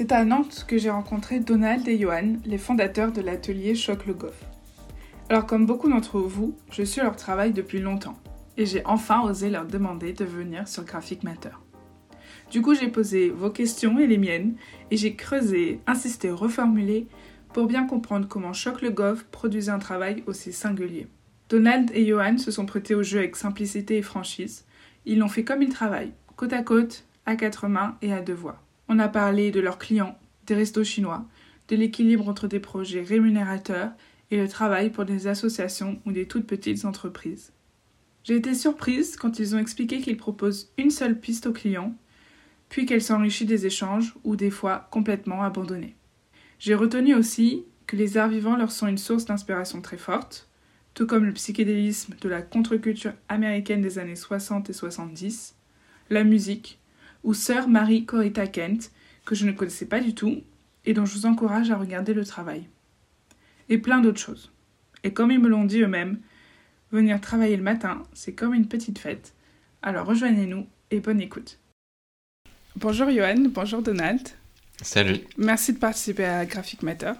C'est à Nantes que j'ai rencontré Donald et Johan, les fondateurs de l'atelier Choc le Goff. Alors comme beaucoup d'entre vous, je suis leur travail depuis longtemps et j'ai enfin osé leur demander de venir sur Graphic Matter. Du coup, j'ai posé vos questions et les miennes et j'ai creusé, insisté, reformulé pour bien comprendre comment Choc le Goff produisait un travail aussi singulier. Donald et Johan se sont prêtés au jeu avec simplicité et franchise. Ils l'ont fait comme ils travaillent, côte à côte, à quatre mains et à deux voix. On a parlé de leurs clients, des restos chinois, de l'équilibre entre des projets rémunérateurs et le travail pour des associations ou des toutes petites entreprises. J'ai été surprise quand ils ont expliqué qu'ils proposent une seule piste aux clients, puis qu'elle s'enrichit des échanges ou des fois complètement abandonnée. J'ai retenu aussi que les arts vivants leur sont une source d'inspiration très forte, tout comme le psychédélisme de la contre-culture américaine des années 60 et 70, la musique, ou Sœur Marie Corita Kent, que je ne connaissais pas du tout et dont je vous encourage à regarder le travail. Et plein d'autres choses. Et comme ils me l'ont dit eux-mêmes, venir travailler le matin, c'est comme une petite fête. Alors rejoignez-nous et bonne écoute. Bonjour Johan, bonjour Donald. Salut. Merci de participer à Graphic Matter.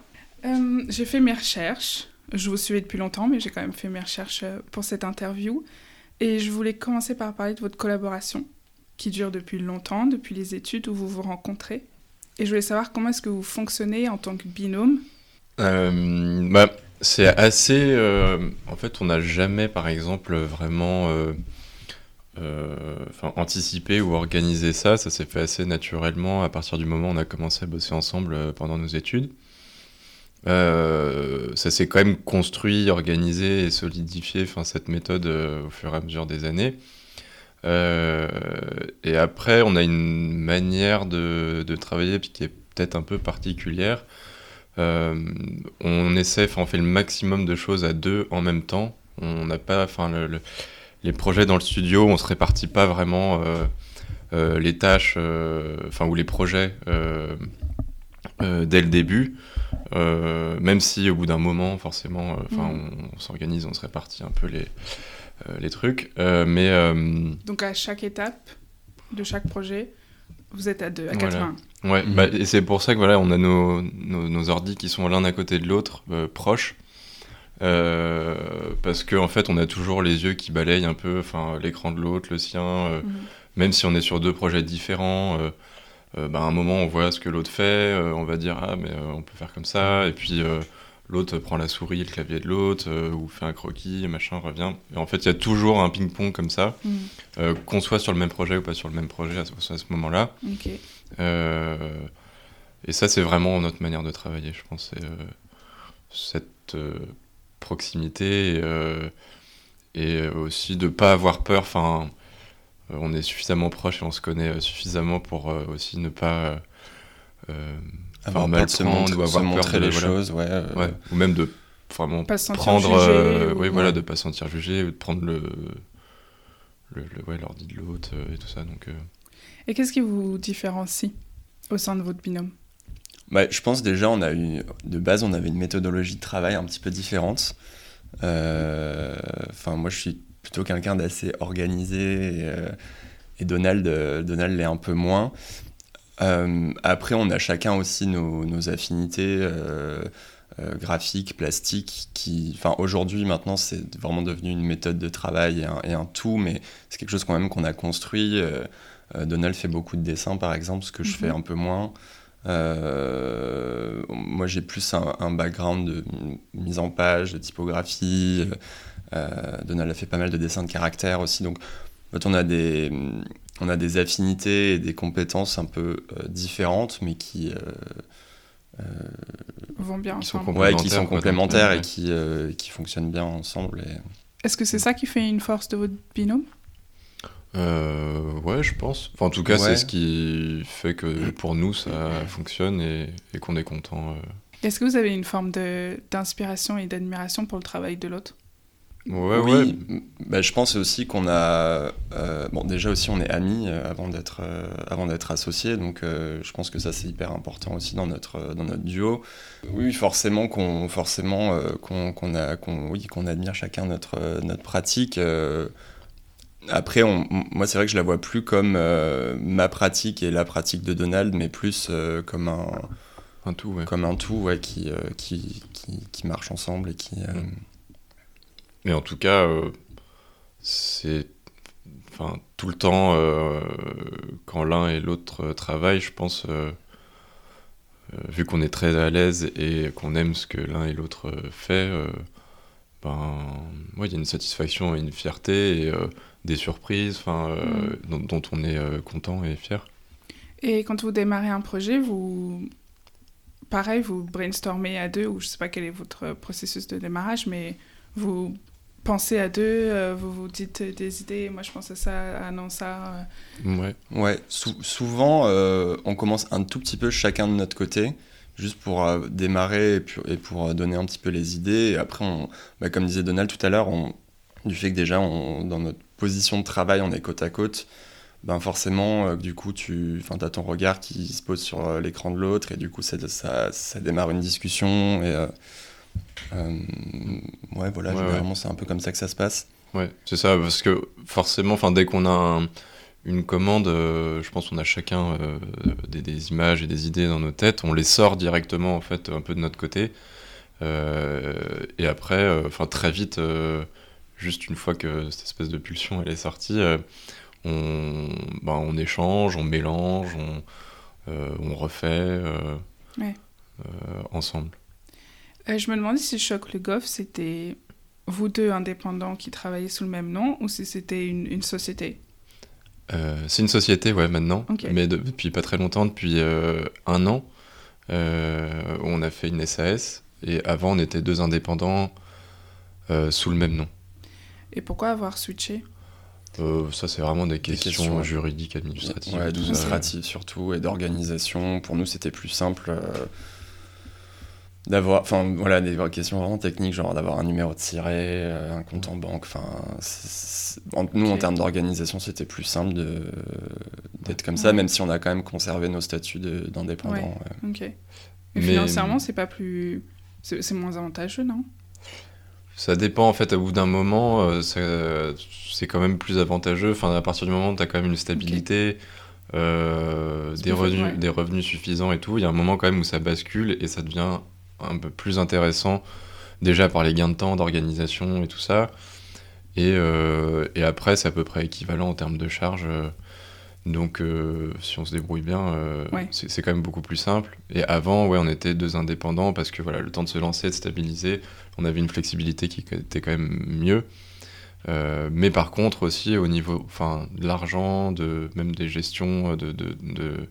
Euh, j'ai fait mes recherches. Je vous suivais depuis longtemps, mais j'ai quand même fait mes recherches euh, pour cette interview. Et je voulais commencer par parler de votre collaboration qui dure depuis longtemps, depuis les études où vous vous rencontrez. Et je voulais savoir comment est-ce que vous fonctionnez en tant que binôme euh, bah, C'est assez... Euh, en fait, on n'a jamais, par exemple, vraiment euh, anticipé ou organisé ça. Ça s'est fait assez naturellement à partir du moment où on a commencé à bosser ensemble pendant nos études. ça s'est quand même construit, organisé et solidifié, cette méthode au fur et à mesure des années. Euh, et après, on a une manière de, de travailler qui est peut-être un peu particulière. Euh, on essaie, on fait le maximum de choses à deux en même temps. On n'a pas, enfin, les projets dans le studio, on se répartit pas vraiment euh, les tâches, enfin, ou les projets dès le début. même si au bout d'un moment, forcément, enfin, mm. on s'organise, on se répartit un peu les, euh, les trucs. Euh, mais euh, Donc à chaque étape de chaque projet, vous êtes à deux, à quatre mains. Ouais, bah, et c'est pour ça que voilà, on a nos, nos, nos ordis qui sont l'un à côté de l'autre, proches. parce qu'en en fait, on a toujours les yeux qui balayent un peu, l'écran de l'autre, le sien. Mhm. Même si on est sur deux projets différents, bah, à un moment, on voit ce que l'autre fait, on va dire ah mais on peut faire comme ça, et puis l'autre prend la souris le clavier de l'autre, euh, ou fait un croquis, machin, revient. Et en fait, il y a toujours un ping-pong comme ça, mm. euh, qu'on soit sur le même projet ou pas sur le même projet à ce, moment-là. Euh, et ça, c'est vraiment notre manière de travailler, je pense. cette proximité et aussi de pas avoir peur. Enfin, on est suffisamment proche et on se connaît suffisamment pour aussi ne pas avoir mal de se, montrer les choses, euh. ouais, Ou même de vraiment prendre, euh, oui, voilà, de pas se sentir jugé, de prendre le, le, ouais, l'ordi de l'autre euh, et tout ça. Donc. Et qu'est-ce qui vous différencie au sein de votre binôme? Bah, je pense déjà, on a eu, de base, on avait une méthodologie de travail un petit peu différente. Enfin, moi, je suis plutôt quelqu'un d'assez organisé et, et Donald, Donald l'est un peu moins. Euh, après, on a chacun aussi nos, affinités euh, euh, graphiques, plastiques, qui, enfin, aujourd'hui, maintenant, c'est vraiment devenu une méthode de travail et un, tout, mais c'est quelque chose quand même qu'on a construit. Donald fait beaucoup de dessins, par exemple, ce que je fais mhm. un peu moins. moi, j'ai plus un, background de mise en page, de typographie. Donald a fait pas mal de dessins de caractère aussi. Donc, on a des, on a des affinités et des compétences un peu euh, différentes, mais qui, euh, euh, vont bien qui sont complémentaires, qui sont complémentaires et qui, qui fonctionnent bien ensemble. Et... Est-ce que c'est ça qui fait une force de votre binôme? Ouais, je pense. en tout cas, c'est ce qui fait que pour nous, ça fonctionne et, et qu'on est content. Est-ce que vous avez une forme d'inspiration et d'admiration pour le travail de l'autre? Oui, bah, je pense aussi qu'on a. Euh, bon, déjà aussi, on est amis euh, avant d'être euh, avant d'être associés, donc je pense que ça c'est hyper important aussi dans notre dans notre duo. Oui, forcément qu'on forcément qu'on a qu'on oui qu'on admire chacun notre notre pratique. après, on, moi, c'est vrai que je la vois plus comme ma pratique et la pratique de Donald, mais plus comme un, un tout, ouais. comme un tout, ouais, qui, qui, qui, qui, marche ensemble et qui. Mais en tout cas, c'est enfin, tout le temps, euh, quand l'un et l'autre travaillent, je pense, euh, euh, vu qu'on est très à l'aise et qu'on aime ce que l'un et l'autre fait, ben, il y a une satisfaction et une fierté et des surprises enfin, mm. dont, on est content et fier. Et quand vous démarrez un projet, vous pareil, vous brainstormez à deux, ou je sais pas quel est votre processus de démarrage, mais vous pensez à deux, euh, vous vous dites des idées, moi je pense à ça, ah non ça. Euh. Ouais. Ouais, souvent euh, on commence un tout petit peu chacun de notre côté, juste pour démarrer et, pour donner un petit peu les idées. Et après, on, bah, comme disait Donald tout à l'heure, du fait que déjà dans notre position de travail on est côte à côte, ben forcément, du coup, tu as ton regard qui se pose sur l'écran de l'autre et du coup ça, ça, ça, démarre une discussion et euh, ouais, voilà, généralement, c'est un peu comme ça que ça se passe. Ouais, c'est ça, parce que forcément, dès qu'on a une commande, euh, je pense qu'on a chacun euh, des, images et des idées dans nos têtes, on les sort directement, en fait, un peu de notre côté. et après, enfin très vite, juste une fois que cette espèce de pulsion elle est sortie, on, ben, on échange, on mélange, on, on refait ensemble. Euh, je me demandais si Choc le Goff, c'était vous deux indépendants qui travaillaient sous le même nom ou si c'était une, société? Euh, C'est une société, ouais, maintenant. Mais depuis pas très longtemps, depuis euh, un an, on a fait une SAS. Et avant, on était deux indépendants sous le même nom. Et pourquoi avoir switché? Ça, c'est vraiment des questions, juridiques, administratives. Ouais, administratives surtout, et d'organisation. Pour nous, c'était plus simple d'avoir enfin voilà des questions vraiment techniques genre d'avoir un numéro de siret euh, un compte en banque enfin nous en termes d'organisation c'était plus simple de d'être comme ça même si on a quand même conservé nos statuts d'indépendant ok. Mais, financièrement c'est pas plus c'est moins avantageux non? Ça dépend en fait, au bout d'un moment, euh, c'est quand même plus avantageux. Enfin, à partir du moment où tu as quand même une stabilité, euh, des, revenus, des revenus suffisants et tout, il y a un moment quand même où ça bascule et ça devient un peu plus intéressant, déjà par les gains de temps, d'organisation et tout ça. Et, euh, et après, c'est à peu près équivalent en termes de charge. Donc, euh, si on se débrouille bien, euh, c'est quand même beaucoup plus simple. Et avant, ouais, on était deux indépendants parce que voilà, le temps de se lancer, de stabiliser, on avait une flexibilité qui était quand même mieux. mais par contre aussi au niveau enfin, de l'argent, de, même des gestions de, de, de,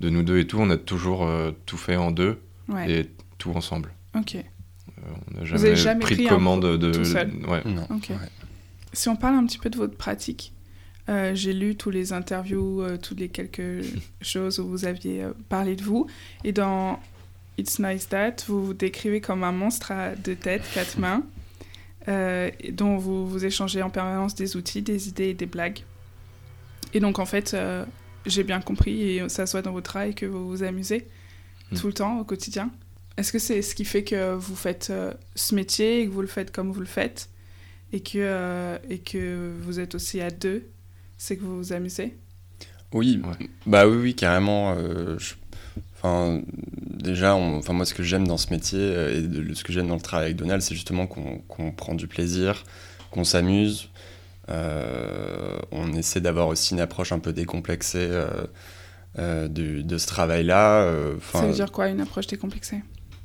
de, nous deux et tout, on a toujours tout fait en deux. Et tout ensemble. Ok. Euh, on n'a jamais, pris, de commande de. Tout seul. Ouais. Non. Si on parle un petit peu de votre pratique, euh, j'ai lu tous les interviews, euh, toutes les quelques choses où vous aviez parlé de vous. Et dans It's Nice That, vous vous décrivez comme un monstre à deux têtes, quatre mains, dont vous, vous échangez en permanence des outils, des idées et des blagues. Et donc, en fait, j'ai bien compris, et ça soit dans votre travail, que vous vous amusez hmm. tout le temps, au quotidien. Est-ce que c'est ce qui fait que vous faites euh, ce métier et que vous le faites comme vous le faites et que, euh, et que vous êtes aussi à deux C'est que vous vous amusez? Oui, bah oui, oui, carrément. Euh, enfin, déjà, enfin, moi, ce que j'aime dans ce métier et ce que j'aime dans le travail avec Donald, c'est justement qu'on prend du plaisir, qu'on s'amuse. on essaie d'avoir aussi une approche un peu décomplexée de, de, ce travail-là. Ça veut dire quoi, une approche décomplexée?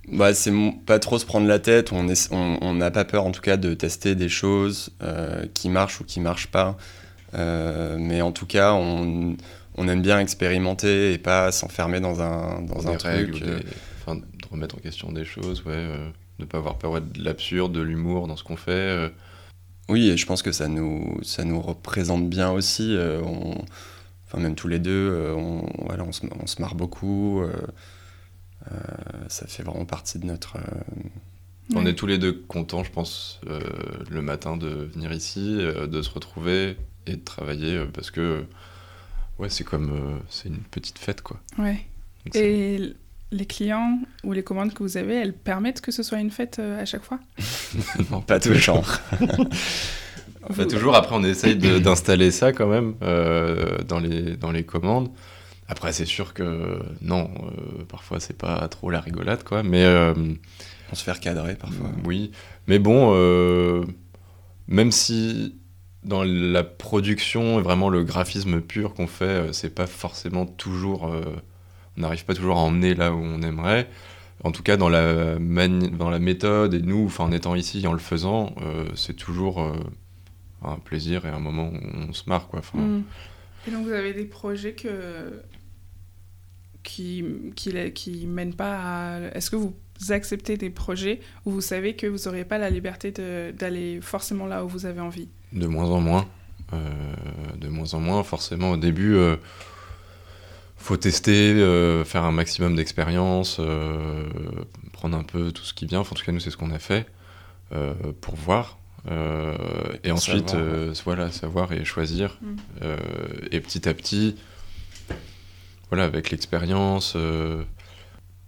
Bah, c'est pas trop se prendre la tête. On n'a on, pas peur, en tout cas, de tester des choses euh, qui marchent ou qui marchent pas. Euh, mais en tout cas, on, on, aime bien expérimenter et pas s'enfermer dans un, dans un truc. Euh. enfin, de remettre en question des choses, ouais. ne pas avoir peur de l'absurde, de l'humour dans ce qu'on fait. Oui, et je pense que ça nous, ça nous représente bien aussi. On, enfin, même tous les deux, on, voilà, on, se, on se marre beaucoup. Euh, ça fait vraiment partie de notre. Euh, on est tous les deux contents, je pense, euh, le matin de venir ici, de se retrouver et de travailler parce que ouais, c'est comme c'est une petite fête quoi. Ouais. et les clients ou les commandes que vous avez, elles permettent que ce soit une fête à chaque fois? Non, pas tout le genre. Enfin, toujours, après, on essaye d'installer ça quand même euh, dans, les, dans les commandes. Après, c'est sûr que non, euh, parfois, c'est pas trop la rigolade, quoi. Mais. Euh, on se fait recadrer parfois. Oui. Mais bon, même si dans la production et vraiment le graphisme pur qu'on fait, c'est pas forcément toujours. on n'arrive pas toujours à emmener là où on aimerait en tout cas dans la, dans la méthode et nous, en étant ici en le faisant, c'est toujours un plaisir et un moment où on se marre. Quoi. Mm. Et donc vous avez des projets que... qui qui, qui mènent pas à... Est-ce que vous acceptez des projets où vous savez que vous n'aurez pas la liberté d'aller forcément là où vous avez envie? De moins en moins. Euh, de moins en moins, forcément. Au début, euh, faut tester, euh, faire un maximum d'expérience, prendre un peu tout ce qui vient. en tout cas, nous, c'est ce qu'on a fait pour voir. Euh, et ensuite, euh, voilà, savoir et choisir. Mm. Euh, et petit à petit, voilà, avec l'expérience,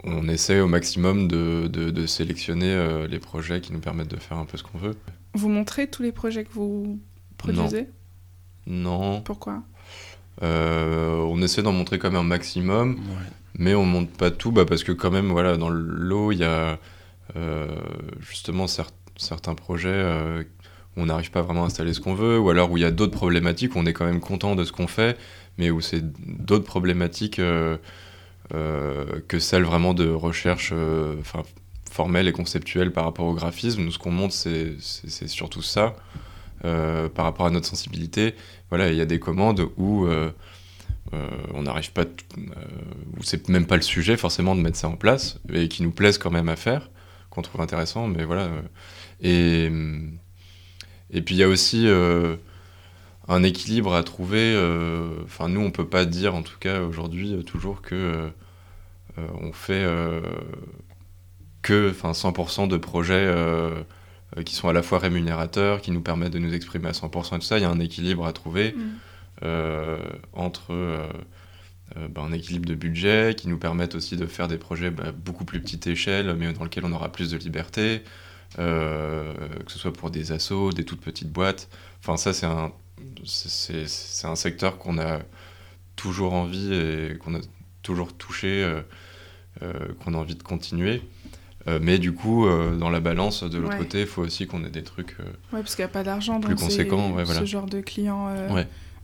on essaie au maximum de, de, sélectionner les projets qui nous permettent de faire un peu ce qu'on veut. Vous montrez tous les projets que vous produisez? Non. Pourquoi? On essaie d'en montrer quand même un maximum, mais on montre pas tout bah, parce que quand même, voilà, dans l'eau, il y a justement certains certains projets euh, où on n'arrive pas vraiment à installer ce qu'on veut, ou alors où il y a d'autres problématiques, où on est quand même content de ce qu'on fait, mais où c'est d'autres problématiques euh, euh, que celles vraiment de recherche enfin formelle et conceptuelle par rapport au graphisme. Nous, ce qu'on montre, c'est surtout ça. par rapport à notre sensibilité, voilà, il y a des commandes où on n'arrive pas, où c'est même pas le sujet forcément de mettre ça en place, et qui nous plaisent quand même à faire, qu'on trouve intéressant, mais voilà, et, et puis il y a aussi euh, un équilibre à trouver. Euh, enfin, nous, on peut pas dire, en tout cas aujourd'hui, euh, toujours que on fait que 100% de projets qui sont à la fois rémunérateurs, qui nous permettent de nous exprimer à 100% et tout ça. Il y a un équilibre à trouver mm. entre bah, un équilibre de budget qui nous permettent aussi de faire des projets bah, beaucoup plus petite échelle, mais dans lesquels on aura plus de liberté. Euh, que ce soit pour des assos, des toutes petites boîtes. Enfin, ça, c'est un, c'est, un secteur qu'on a toujours envie et qu'on a toujours touché, euh, euh, qu'on a envie de continuer. mais du coup, dans la balance, de l'autre côté, il faut aussi qu'on ait des trucs ouais, parce qu'il n'y a pas d'argent plus conséquents. Ouais, Ce genre de clients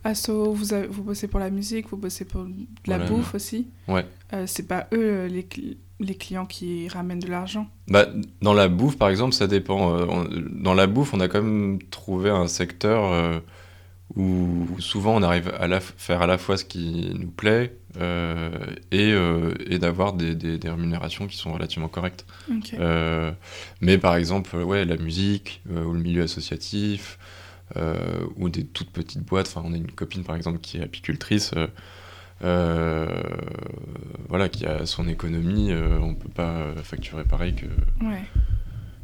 asso, vous, vous bossez pour la musique, vous bossez pour la bouffe aussi. Ouais. c'est pas eux les, les clients qui ramènent de l'argent bah, Dans la bouffe, par exemple, ça dépend. Euh, dans la bouffe, on a quand même trouvé un secteur euh, où, souvent on arrive à la, faire à la fois ce qui nous plaît euh, et, et d'avoir des, des, rémunérations qui sont relativement correctes. mais par exemple, ouais, la musique ou le milieu associatif ou des toutes petites boîtes. Enfin, on a une copine, par exemple, qui est apicultrice. Euh, voilà, qui a son économie, euh, on peut pas facturer pareil que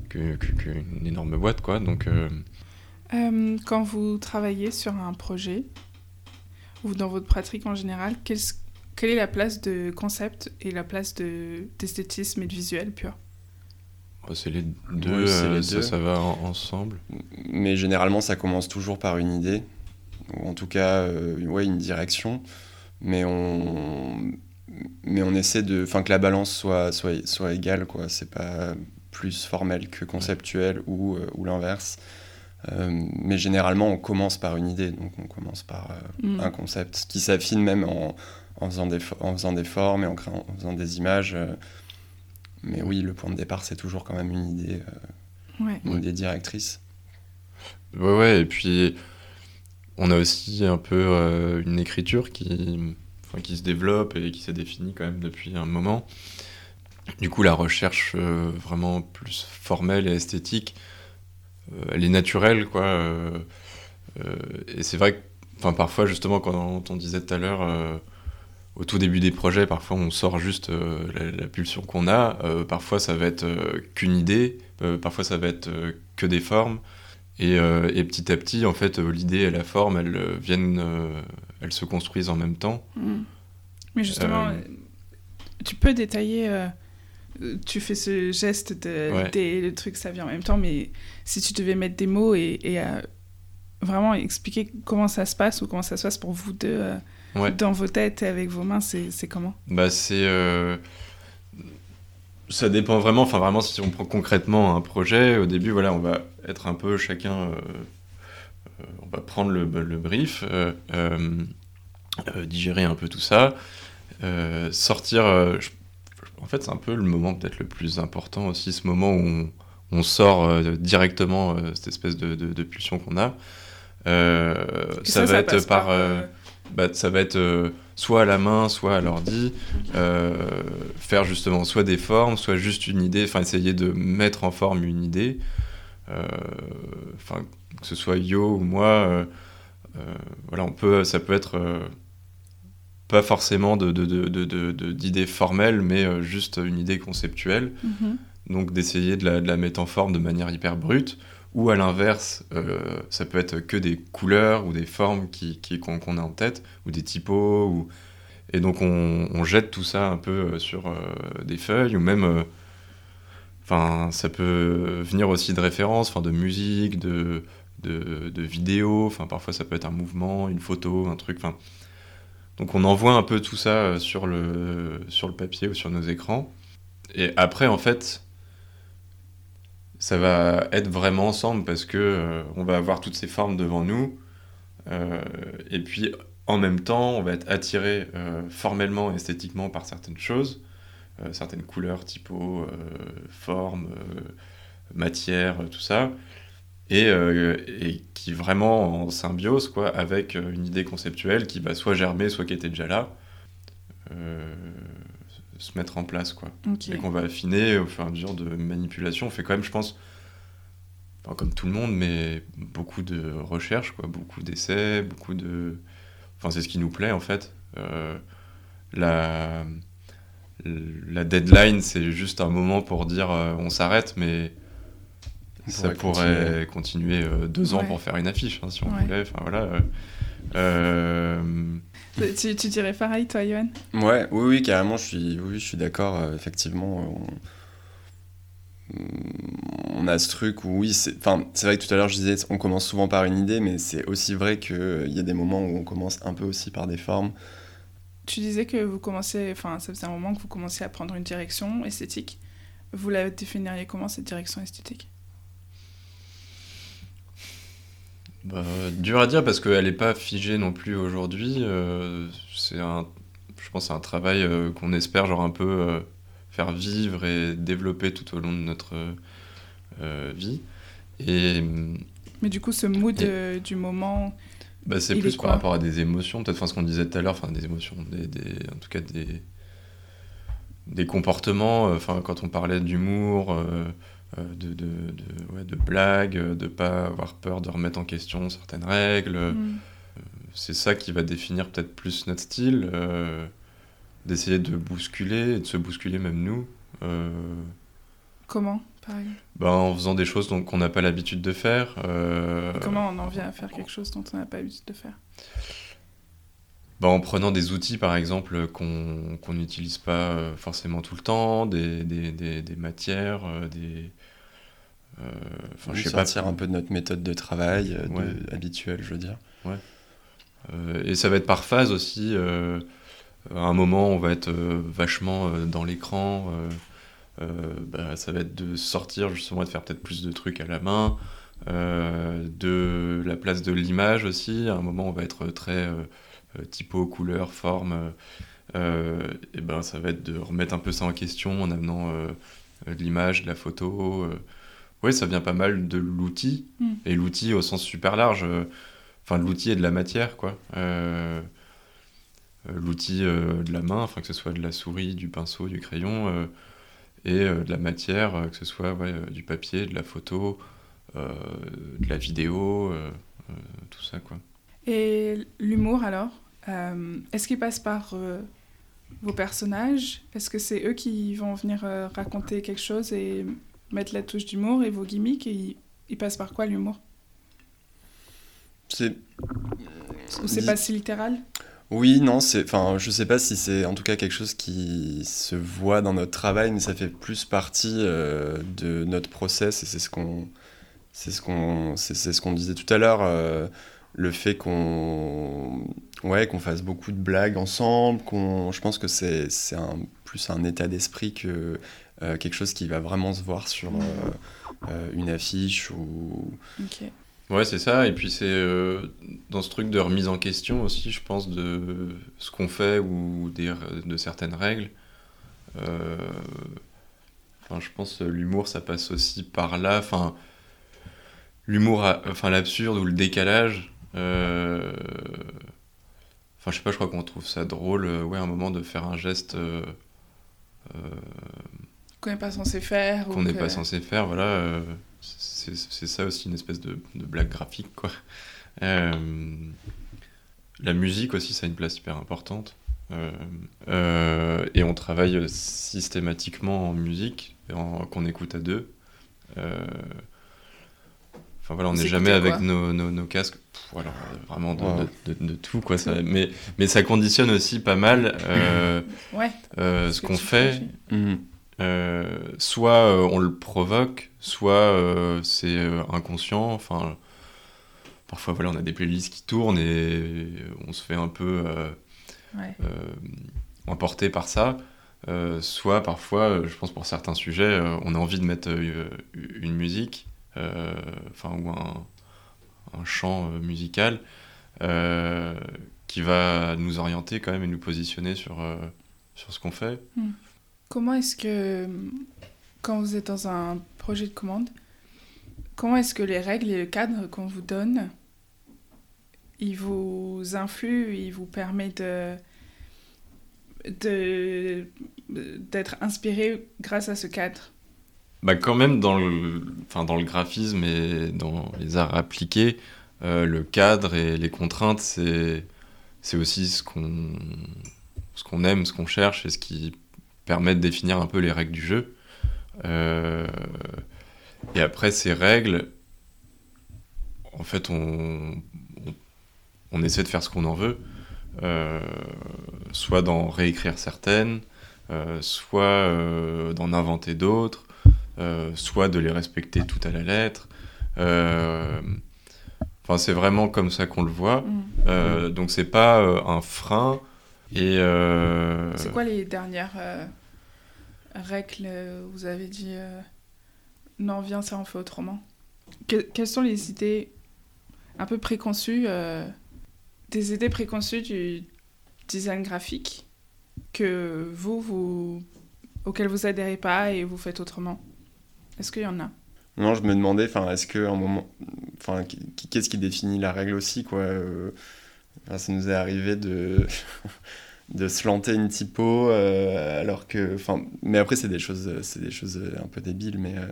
qu'une énorme boîte, quoi. Donc euh, quand vous travaillez sur un projet ou dans votre pratique en général, quelle, quelle est la place de concept et la place d'esthétisme et de visuel pur? Oh, c'est les deux, ça, ça, va ensemble. Mais généralement, ça commence toujours par une idée, ou en tout cas, ouais, une direction mais on, mais on essaie de, enfin que la balance soit, soit, soit égale, quoi. C'est pas plus formel que conceptuel ou, euh, ou l'inverse. Euh, mais généralement, on commence par une idée, donc on commence par euh, mm. un concept qui s'affine même en, en, faisant des, en faisant des formes et en, créant, en faisant des images. mais oui, le point de départ, c'est toujours quand même une idée, une idée directrice. Ouais, ouais, et puis on a aussi un peu euh, une écriture qui, qui se développe et qui s'est définie quand même depuis un moment. Du coup, la recherche euh, vraiment plus formelle et esthétique, euh, elle est naturelle, quoi. et c'est vrai que, enfin, parfois, justement, quand on disait tout à l'heure, au tout début des projets, parfois on sort juste la, pulsion qu'on a. parfois, ça va être qu'une idée. parfois, ça va être que des formes. Euh, et, petit à petit, en fait, euh, l'idée et la forme, elles euh, viennent, elles se construisent en même temps. Mm. Mais justement, tu peux détailler. Tu fais ce geste de, le truc, ça vient en même temps, mais si tu devais mettre des mots et, vraiment expliquer comment ça se passe ou comment ça se passe pour vous deux dans vos têtes et avec vos mains, c'est comment? Bah c'est ça dépend vraiment. Enfin vraiment, si on prend concrètement un projet, au début, voilà, on va être un peu chacun. on va prendre le, le brief, digérer un peu tout ça, sortir. En fait, c'est un peu le moment peut-être le plus important aussi, ce moment où on, sort directement cette espèce de, de, de pulsion qu'on a. ça, va être par, bah, ça va être soit à la main, soit à l'ordi, faire justement soit des formes, soit juste une idée, enfin essayer de mettre en forme une idée, enfin que ce soit Yo ou moi, voilà, on peut, ça peut être pas forcément d'idées de, de, formelles, mais juste une idée conceptuelle. Donc d'essayer de la, de la, mettre en forme de manière hyper brute, ou à l'inverse, euh, ça peut être que des couleurs ou des formes qui, qu'on, a en tête, ou des typos. Ou... Et donc on, jette tout ça un peu euh, sur euh, des feuilles, ou même... Enfin, ça peut venir aussi de références, enfin, de musique, de, de, de vidéos. Enfin, parfois ça peut être un mouvement, une photo, un truc. Enfin, donc on envoie un peu tout ça sur le, sur le papier ou sur nos écrans. Et après, en fait, ça va être vraiment ensemble parce que euh, on va avoir toutes ces formes devant nous. Euh, et puis en même temps on va être attiré euh, formellement esthétiquement par certaines choses. Certaines couleurs typos formes matières tout ça et, et, qui vraiment en symbiose quoi avec une idée conceptuelle qui va soit germer soit qui était déjà là se mettre en place quoi. Et qu'on va affiner au fur et à mesure de manipulation. On fait quand même je pense comme tout le monde mais beaucoup de recherches quoi. Beaucoup d'essais beaucoup de enfin c'est ce qui nous plaît en fait. Euh, la la deadline c'est juste un moment pour dire euh, on s'arrête mais ça pourrait continuer, euh, deux ans pour faire une affiche hein, si on voulait enfin voilà tu, tu, dirais pareil, toi, Yohan Ouais, oui, oui, carrément, je suis, oui, je suis d'accord. Euh, effectivement, on, a ce truc où, oui, c'est vrai que tout à l'heure, je disais, on commence souvent par une idée, mais c'est aussi vrai qu'il euh, y a des moments où on commence un peu aussi par des formes. Tu disais que vous commencez, enfin, ça faisait un moment que vous commenciez à prendre une direction esthétique. Vous la définiriez comment, cette direction esthétique? Bah, dur à dire parce qu'elle n'est pas figée non plus aujourd'hui. Euh, c'est un, je pense c'est un travail euh, qu'on espère genre un peu euh, faire vivre et développer tout au long de notre vie. Et, Mais du coup, ce mood du moment. Bah, c'est plus par rapport à des émotions, peut-être enfin, ce qu'on disait tout à l'heure, enfin des émotions, des, des, en tout cas des, des comportements, enfin quand on parlait d'humour, de, de, de, ouais, de blagues, de pas avoir peur de remettre en question certaines règles. Mm. Euh, c'est ça qui va définir peut-être plus notre style, euh, d'essayer de bousculer, et de se bousculer même nous. Comment, par exemple ben, En faisant des choses qu'on n'a pas l'habitude de faire. Comment on en vient à faire quelque chose dont on n'a pas l'habitude de faire? Ben, en prenant des outils, par exemple, qu'on n'utilise pas forcément tout le temps, des, des, des, des matières, des, euh, enfin, je sais sortir un peu de notre méthode de travail euh, habituelle, je veux dire. Ouais. Euh, et ça va être par phase aussi. à un moment, on va être vachement dans l'écran. Bah, ça va être de sortir justement et de faire peut-être plus de trucs à la main. de la place de l'image aussi. À un moment, on va être très typo, couleur, forme. et ben, ça va être de remettre un peu ça en question en amenant de l'image, de la photo, oui, ça vient pas mal de l'outil, hmm. et l'outil au sens super large, euh, enfin de l'outil et de la matière, quoi. Euh, euh, l'outil de la main, enfin que ce soit de la souris, du pinceau, du crayon, et de la matière, que ce soit du papier, de la photo, de la vidéo, tout ça, quoi. Et l'humour alors? Est-ce qu'il passe par vos personnages? Est-ce que c'est eux qui vont venir raconter quelque chose et mettre la touche d'humour et vos gimmicks, et il, passe par quoi l'humour? C'est. Ou c'est pas si littéral? Oui, non, c'est, enfin, je sais pas si c'est en tout cas quelque chose qui se voit dans notre travail, mais ça fait plus partie euh, de notre process et c'est ce qu'on, c'est ce qu'on c'est, ce qu'on disait tout à l'heure. le fait qu'on ouais, qu'on fasse beaucoup de blagues ensemble, qu'on, je pense que c'est, c'est un, plus un état d'esprit que quelque chose qui va vraiment se voir sur une affiche ou. Ouais, c'est ça. Et puis c'est euh, dans ce truc de remise en question aussi, je pense, de ce qu'on fait ou des, de certaines règles. Euh, enfin, je pense l'humour, ça passe aussi par là. Enfin, l'humour, enfin l'absurde ou le décalage. Euh, enfin, je sais pas, je crois qu'on trouve ça drôle, ouais, à un moment de faire un geste. qu'on n'est pas censé faire. Qu'on n'est pas censé faire, voilà c'est ça aussi une espèce de, blague graphique quoi. Euh, la musique aussi, ça a une place hyper importante. Euh, euh, et on travaille systématiquement en musique, qu'on écoute à deux. Enfin voilà, on n'est jamais avec nos, nos, casques. voilà, vraiment de, de, tout quoi. Ça, mais, mais ça conditionne aussi pas mal ouais, ce qu'on fait. Euh, soit euh, on le provoque, soit euh, c'est inconscient. Enfin, parfois voilà, on a des playlists qui tournent et on se fait un peu emporter par ça. soit parfois, je pense pour certains sujets, on a envie de mettre une musique, enfin ou un, chant musical qui va nous orienter quand même et nous positionner sur, sur ce qu'on fait. Hmm. Comment est-ce que, quand vous êtes dans un projet de commande, comment est-ce que les règles et le cadre qu'on vous donne, ils vous influent, ils vous permettent de d'être inspiré grâce à ce cadre? Bah quand même dans le, enfin dans le graphisme et dans les arts appliqués, euh, le cadre et les contraintes, c'est, c'est aussi ce qu'on, ce qu'on aime, ce qu'on cherche et ce qui permet de définir un peu les règles du jeu. Euh, et après, ces règles, en fait, on, on, essaie de faire ce qu'on en veut, euh, soit d'en réécrire certaines, soit d'en inventer d'autres, soit de les respecter tout à la lettre. Enfin, c'est vraiment comme ça qu'on le voit. Mm. donc, c'est pas un frein et euh, C'est quoi les dernières euh, règles Vous avez dit euh, non, viens, ça en fait autrement? quelles sont les idées un peu préconçues, des idées préconçues du design graphique que vous, vous auxquelles vous adhérez pas et vous faites autrement? Est-ce qu'il y en a? Non, je me demandais, enfin, est-ce que un moment, enfin, qu'est-ce qui définit la règle aussi, quoi ça nous est arrivé de, de se lanter une typo, euh, alors que. Enfin, mais après, c'est des choses, c'est des choses un peu débiles, mais. Euh,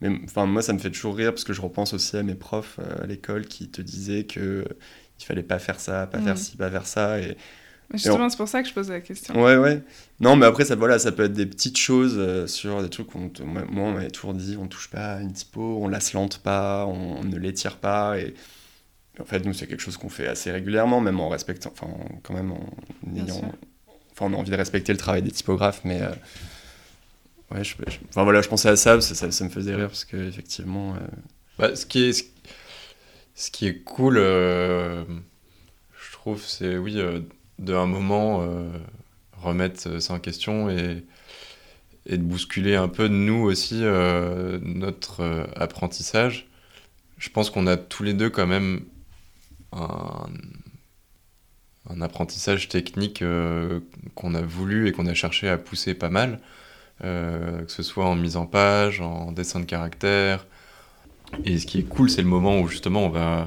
mais enfin, moi, ça me fait toujours rire parce que je repense aussi à mes profs euh, à l'école qui te disaient que il fallait pas faire ça, pas faire mm. ci, pas faire ça. Et, Justement, c'est pour ça que je pose la question. Ouais, ouais. Non, mais après, ça, voilà, ça peut être des petites choses sur des trucs qu'on. Moi, on m'avait toujours dit on touche pas à une typo, on la slante pas, on, on ne l'étire pas. Et en fait, nous, c'est quelque chose qu'on fait assez régulièrement, même en respectant, enfin, quand même en ayant. Enfin, on a envie de respecter le travail des typographes, mais. Euh, ouais, je, enfin, voilà, je pensais à ça, ça, ça, me faisait rire, parce qu'effectivement. Euh... Bah, ce, qui est, ce qui est cool, euh, je trouve, c'est, oui, euh, d'un moment, remettre ça en question et, et de bousculer un peu, nous aussi, notre apprentissage. Je pense qu'on a tous les deux quand même un, apprentissage technique euh, qu'on a voulu et qu'on a cherché à pousser pas mal, euh, que ce soit en mise en page, en dessin de caractère. Et ce qui est cool, c'est le moment où justement on va euh,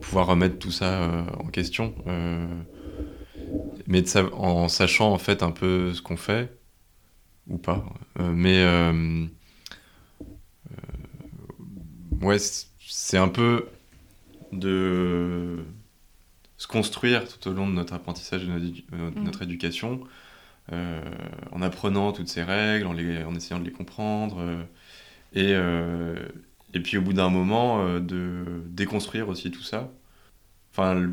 pouvoir remettre tout ça en question, mais en sachant en fait un peu ce qu'on fait ou pas. mais ouais, c'est un peu de se construire tout au long de notre apprentissage et de notre, mm. éducation, euh, en apprenant toutes ces règles, en, les, en essayant de les comprendre, euh, et, euh, et puis au bout d'un moment, de déconstruire aussi tout ça. Enfin,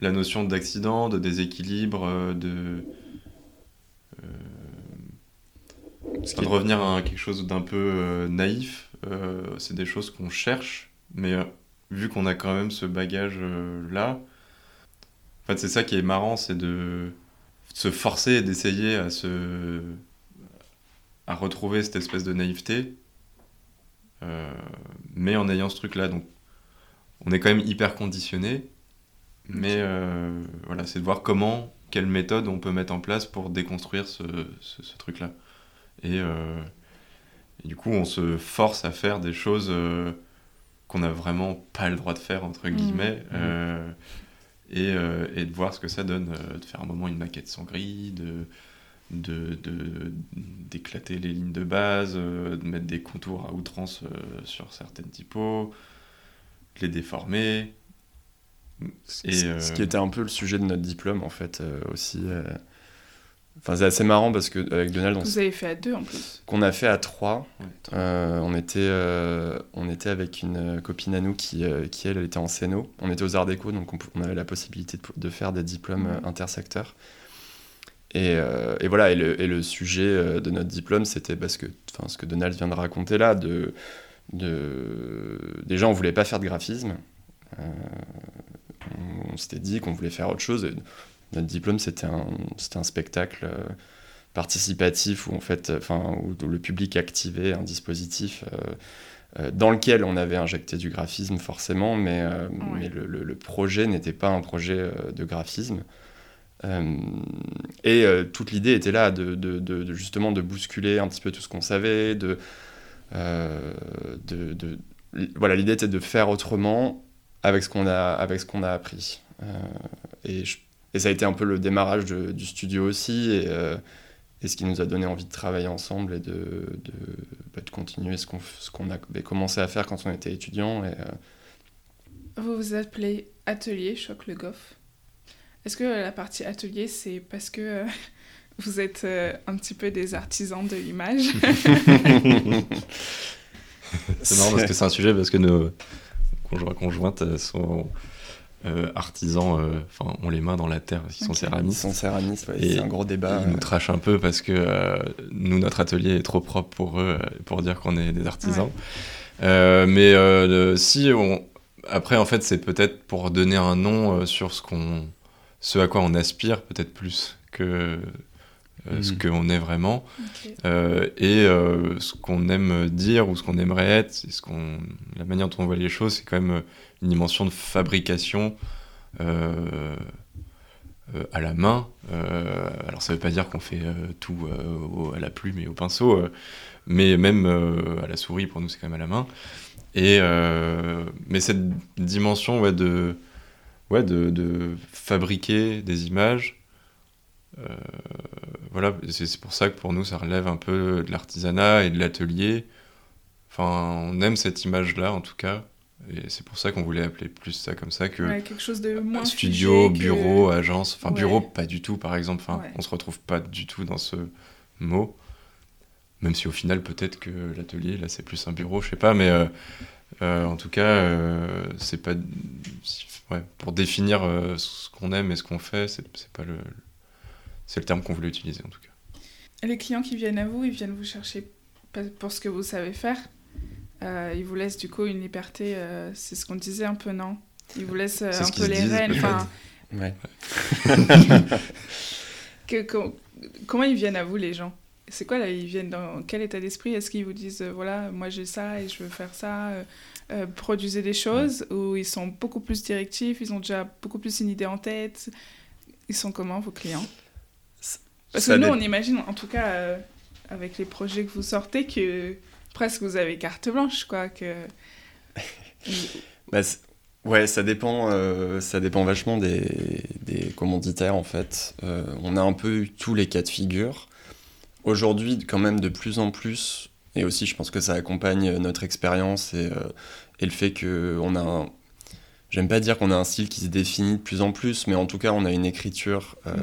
la notion d'accident, de déséquilibre, de... de revenir à quelque chose d'un peu naïf, c'est des choses qu'on cherche, mais vu qu'on a quand même ce bagage là, en fait, c'est ça qui est marrant, c'est de se forcer et d'essayer à se à retrouver cette espèce de naïveté, euh, mais en ayant ce truc-là. Donc, on est quand même hyper conditionné, mais euh, voilà, c'est de voir comment, quelle méthode on peut mettre en place pour déconstruire ce, ce, truc-là. Euh, et, du coup, on se force à faire des choses qu'on n'a vraiment pas le droit de faire, entre mmh. guillemets. Mmh. Et, et, de voir ce que ça donne, de faire un moment une maquette sans grille, de, d'éclater de, les lignes de base, euh, de mettre des contours à outrance euh, sur certaines typos, de les déformer. Et, ce, qui euh, était un peu le sujet de notre diplôme en fait aussi. Enfin, c'est assez marrant parce que avec Donald, on vous avez fait à deux en plus. Qu'on a fait à trois. on était, on était avec une copine à nous qui, qui elle, était en scéno. On était aux Arts Déco, donc on, avait la possibilité de, faire des diplômes intersecteurs. Euh, et, voilà, et le, sujet euh, de notre diplôme, c'était parce que, ce que Donald vient de raconter là, de, de... déjà on voulait pas faire de graphisme, euh, on, s'était dit qu'on voulait faire autre chose. notre diplôme, c'était un, un spectacle participatif où, en fait, enfin, où le public activait un dispositif dans lequel on avait injecté du graphisme forcément, mais, mais le, le, projet n'était pas un projet de graphisme. Euh, et euh, toute l'idée était là de, justement de bousculer un petit peu tout ce qu'on savait, euh, de, voilà l'idée était de faire autrement avec ce qu'on a avec ce qu'on a appris. et, ça a été un peu le démarrage du studio aussi et, ce qui nous a donné envie de travailler ensemble et de, de, bah, continuer ce qu'on ce qu'on avait commencé à faire quand on était étudiant. Vous vous appelez Atelier Choc Le Goff est-ce que la partie atelier, c'est parce que euh, vous êtes euh, un petit peu des artisans de l'image? C'est marrant parce que c'est un sujet parce que nos conjoints conjointes euh, sont artisans, enfin, ont les mains dans la terre, ils sont céramistes. Ils sont céramistes, c'est un gros débat. Ils nous trachent un peu parce que nous, notre atelier est trop propre pour eux, pour dire qu'on est des artisans. mais si on... Après, en fait, c'est peut-être pour donner un nom sur ce qu'on ce à quoi on aspire peut-être plus que euh, ce mhm. qu'on est vraiment. Euh, et euh, ce qu'on aime dire ou ce qu'on aimerait être ce qu'on la manière dont on voit les choses c'est quand même une dimension de fabrication à la main. Alors ça veut pas dire qu'on fait tout à la plume et au pinceau mais même à la souris pour nous c'est quand même à la main. Et mais cette dimension ouais, de ouais, de, de, fabriquer des images. Euh, voilà, c'est pour ça que pour nous, ça relève un peu de l'artisanat et de l'atelier. Enfin, on aime cette image-là, en tout cas. Et c'est pour ça qu'on voulait appeler plus ça comme ça que quelque chose de moins studio, bureau, agence. Enfin, bureau, pas du tout, par exemple. Enfin, on se retrouve pas du tout dans ce mot. Même si au final, peut-être que l'atelier, là, c'est plus un bureau, je sais pas. Mais euh, euh, en tout cas, c'est pas ouais, pour définir euh, ce qu'on aime et ce qu'on fait, c'est pas le, c'est le terme qu'on voulait utiliser en tout cas. les clients qui viennent à vous, ils viennent vous chercher pour ce que vous savez faire. Euh, ils vous laissent du coup une liberté, euh, c'est ce qu'on disait un peu, non? Ils vous laissent un peu les rênes. Enfin, ouais. comment ils viennent à vous les gens? C'est quoi là Ils viennent dans quel état d'esprit? Est-ce qu'ils vous disent voilà, moi j'ai ça et je veux faire ça euh, produisaient des choses? Où ils sont beaucoup plus directifs, ils ont déjà beaucoup plus une idée en tête? Ils sont comment vos clients? Parce que nous, on imagine, en tout cas, euh, avec les projets que vous sortez, que presque vous avez carte blanche, quoi. Que... bah, ouais, ça dépend, euh, ça dépend vachement des, des commanditaires, en fait. on a un peu eu tous les cas de figure. Aujourd'hui, quand même, de plus en plus, et aussi, je pense que ça accompagne notre expérience et, euh, et, le fait qu'on a un... J'aime pas dire qu'on a un style qui se définit de plus en plus, mais en tout cas, on a une écriture euh,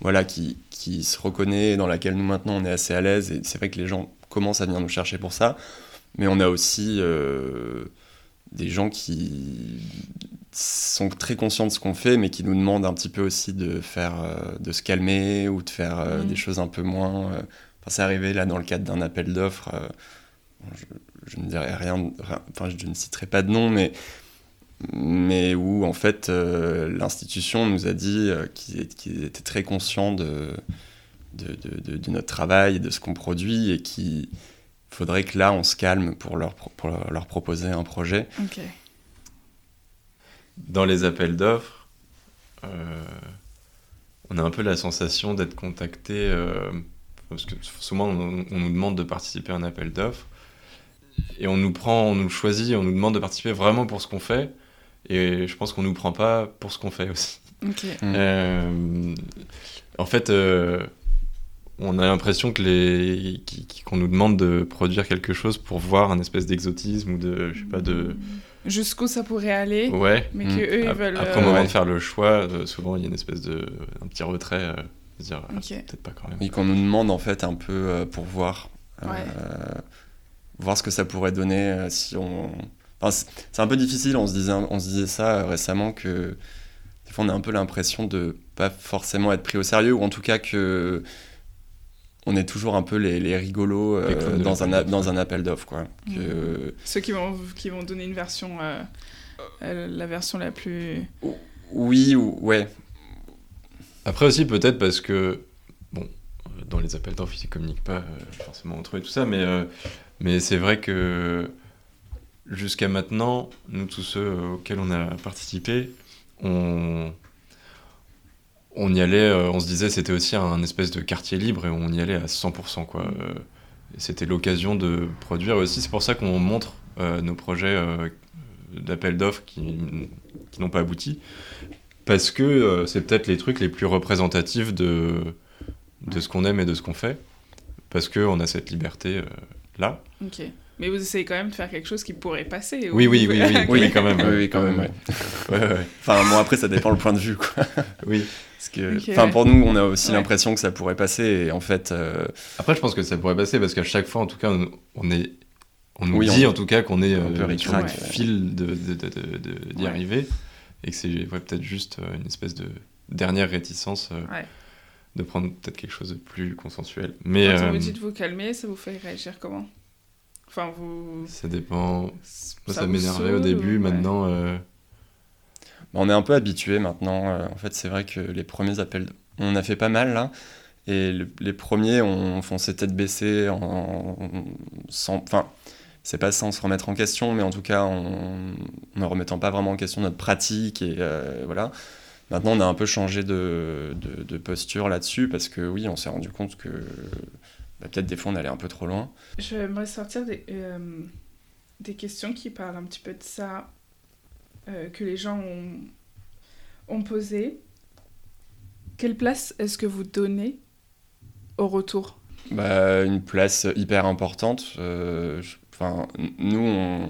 voilà, qui, qui, se reconnaît, dans laquelle nous maintenant on est assez à l'aise. Et c'est vrai que les gens commencent à venir nous chercher pour ça. Mais on a aussi euh, des gens qui sont très conscients de ce qu'on fait, mais qui nous demandent un petit peu aussi de faire, de se calmer ou de faire mmh. des choses un peu moins c'est arrivé là dans le cadre d'un appel d'offres. Euh, je ne dirais rien, enfin je ne citerai pas de nom, mais mais où en fait l'institution nous a dit qu'ils étaient très conscients de de, de, de, notre travail et de ce qu'on produit et qu'il faudrait que là on se calme pour leur, pour leur proposer un projet. Dans les appels d'offres, euh, on a un peu la sensation d'être contacté, euh, parce que souvent on, nous demande de participer à un appel d'offres, et on nous prend, on nous choisit, on nous demande de participer vraiment pour ce qu'on fait, et je pense qu'on nous prend pas pour ce qu'on fait aussi. Euh, en fait, on a l'impression que les qu'on nous demande de produire quelque chose pour voir un espèce d'exotisme ou de je sais pas de jusqu'où ça pourrait aller ouais. mais que eux ils après, veulent après au moment de faire le choix euh, souvent il y a une espèce de un petit retrait euh, de dire ah, peut-être pas quand même. Et qu'on nous demande en fait un peu euh, pour voir voir ce que ça pourrait donner si on enfin, c'est un peu difficile on se disait on se disait ça récemment que des fois on a un peu l'impression de pas forcément être pris au sérieux ou en tout cas que on est toujours un peu les, rigolos euh, dans, un, dans un appel d'offres. Quoi. Que... Ceux qui vont, qui vont donner une version, euh, euh, la version la plus... Oui, ou, ouais. Après aussi, peut-être parce que, bon, dans les appels d'offres, ils ne communiquent pas forcément entre eux et tout ça, mais, mais c'est vrai que jusqu'à maintenant, nous tous ceux auxquels on a participé, on on y allait, euh, on se disait c'était aussi un espèce de quartier libre et on y allait à 100%. Quoi. Euh, c'était l'occasion de produire aussi. C'est pour ça qu'on montre euh, nos projets d'appel d'offres qui, n'ont pas abouti. Parce que c'est peut-être les trucs les plus représentatifs de, de ce qu'on aime et de ce qu'on fait. Parce qu'on a cette liberté là. Ok. Mais vous essayez quand même de faire quelque chose qui pourrait passer. Oui, oui, oui, oui, oui, quand même. Oui, quand même, ouais. Enfin, bon, après, ça dépend le point de vue, quoi. Oui. Parce que, enfin, pour nous, on a aussi l'impression que ça pourrait passer, et en fait... Euh, après, je pense que ça pourrait passer, parce qu'à chaque fois, en tout cas, on, est... On nous dit, en tout cas, qu'on est euh, sur le fil d'y de, de, de, arriver, et que c'est peut-être juste euh, une espèce de dernière réticence de prendre peut-être quelque chose de plus consensuel. Mais, Quand on vous dit de vous calmer, ça vous fait réagir comment? Enfin, vous... Ça dépend. Ça, ça m'énervait au début, maintenant. Euh, on est un peu habitué maintenant. Euh, en fait, c'est vrai que les premiers appels. On a fait pas mal là. Et les premiers, on, on s'est tête baissée en, sans. Enfin, c'est pas sans se remettre en question, mais en tout cas, en ne remettant pas vraiment en question notre pratique. Et euh, voilà. Maintenant, on a un peu changé de posture là-dessus parce que oui, on s'est rendu compte que bah, peut-être des fois on allait un peu trop loin. J'aimerais sortir des, euh, des questions qui parlent un petit peu de ça, euh, que les gens ont, ont posé. Quelle place est-ce que vous donnez au retour? Bah, Une place hyper importante. Euh, enfin, nous, on,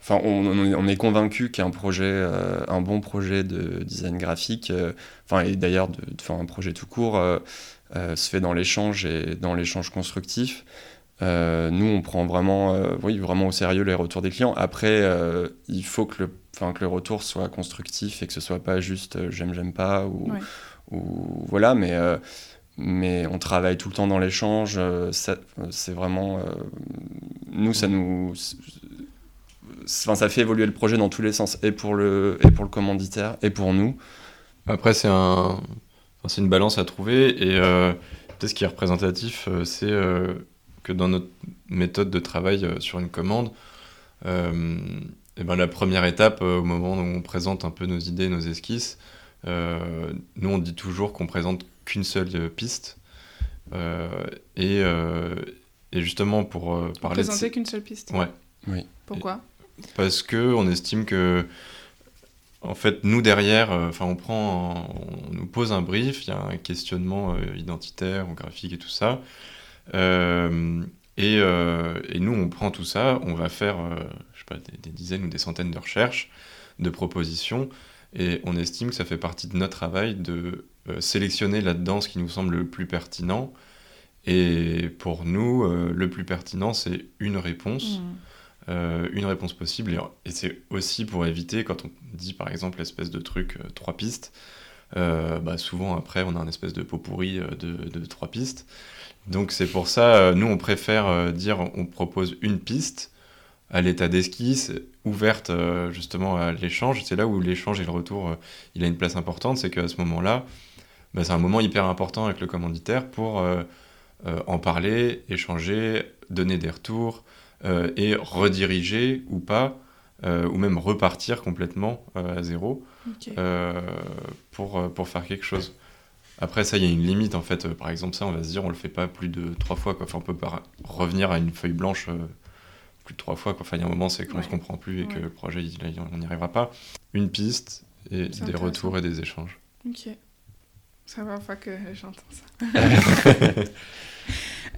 enfin, on, est convaincu qu'un projet, un bon projet de design graphique, enfin, et d'ailleurs de, un projet tout court, euh, se fait dans l'échange et dans l'échange constructif. Euh, nous, on prend vraiment, euh, oui, vraiment au sérieux les retours des clients. Après, il faut que le, que le retour soit constructif et que ce soit pas juste j'aime, j'aime pas ou, ou voilà, mais mais on travaille tout le temps dans l'échange. c'est vraiment. nous, ça nous. Enfin, ça fait évoluer le projet dans tous les sens, et pour le, et pour le commanditaire, et pour nous. Après, c'est un, c'est une balance à trouver. Et euh, peut-être ce qui est représentatif, euh, c'est euh, que dans notre méthode de travail sur une commande, et ben la première étape, au moment où on présente un peu nos idées, nos esquisses, nous on dit toujours qu'on présente qu'une seule piste. Et, et, justement pour parler. Présenter qu'une seule piste Ouais. Oui. Pourquoi? Parce que on estime que en fait, nous derrière, euh, enfin, on prend, on nous pose un brief, il y a un questionnement euh, identitaire ou graphique et tout ça. Euh, et, et, nous, on prend tout ça, on va faire, je sais pas, des, dizaines ou des centaines de recherches, de propositions, et on estime que ça fait partie de notre travail de sélectionner là-dedans ce qui nous semble le plus pertinent. Et pour nous, le plus pertinent, c'est une réponse. Mmh. Euh, une réponse possible. Et, c'est aussi pour éviter, quand on dit par exemple l'espèce de truc euh, trois pistes, bah, souvent après on a un espèce de pot pourri de, de trois pistes. Donc c'est pour ça, nous on préfère dire on propose une piste à l'état d'esquisse, ouverte justement à l'échange. C'est là où l'échange et le retour, il a une place importante, c'est qu'à ce moment-là, bah, c'est un moment hyper important avec le commanditaire pour en parler, échanger, donner des retours et rediriger ou pas euh, ou même repartir complètement euh, à zéro euh, pour, pour faire quelque chose. Après, ça, il y a une limite en fait. Par exemple, ça, on va se dire, on le fait pas plus de trois fois. Quoi. Enfin, on peut pas revenir à une feuille blanche plus de trois fois. Quoi. Enfin, il y a un moment, c'est qu'on ne se comprend plus et que le projet, on n'y arrivera pas. Une piste et des retours et des échanges. Ok. Ça va pas que j'entends ça.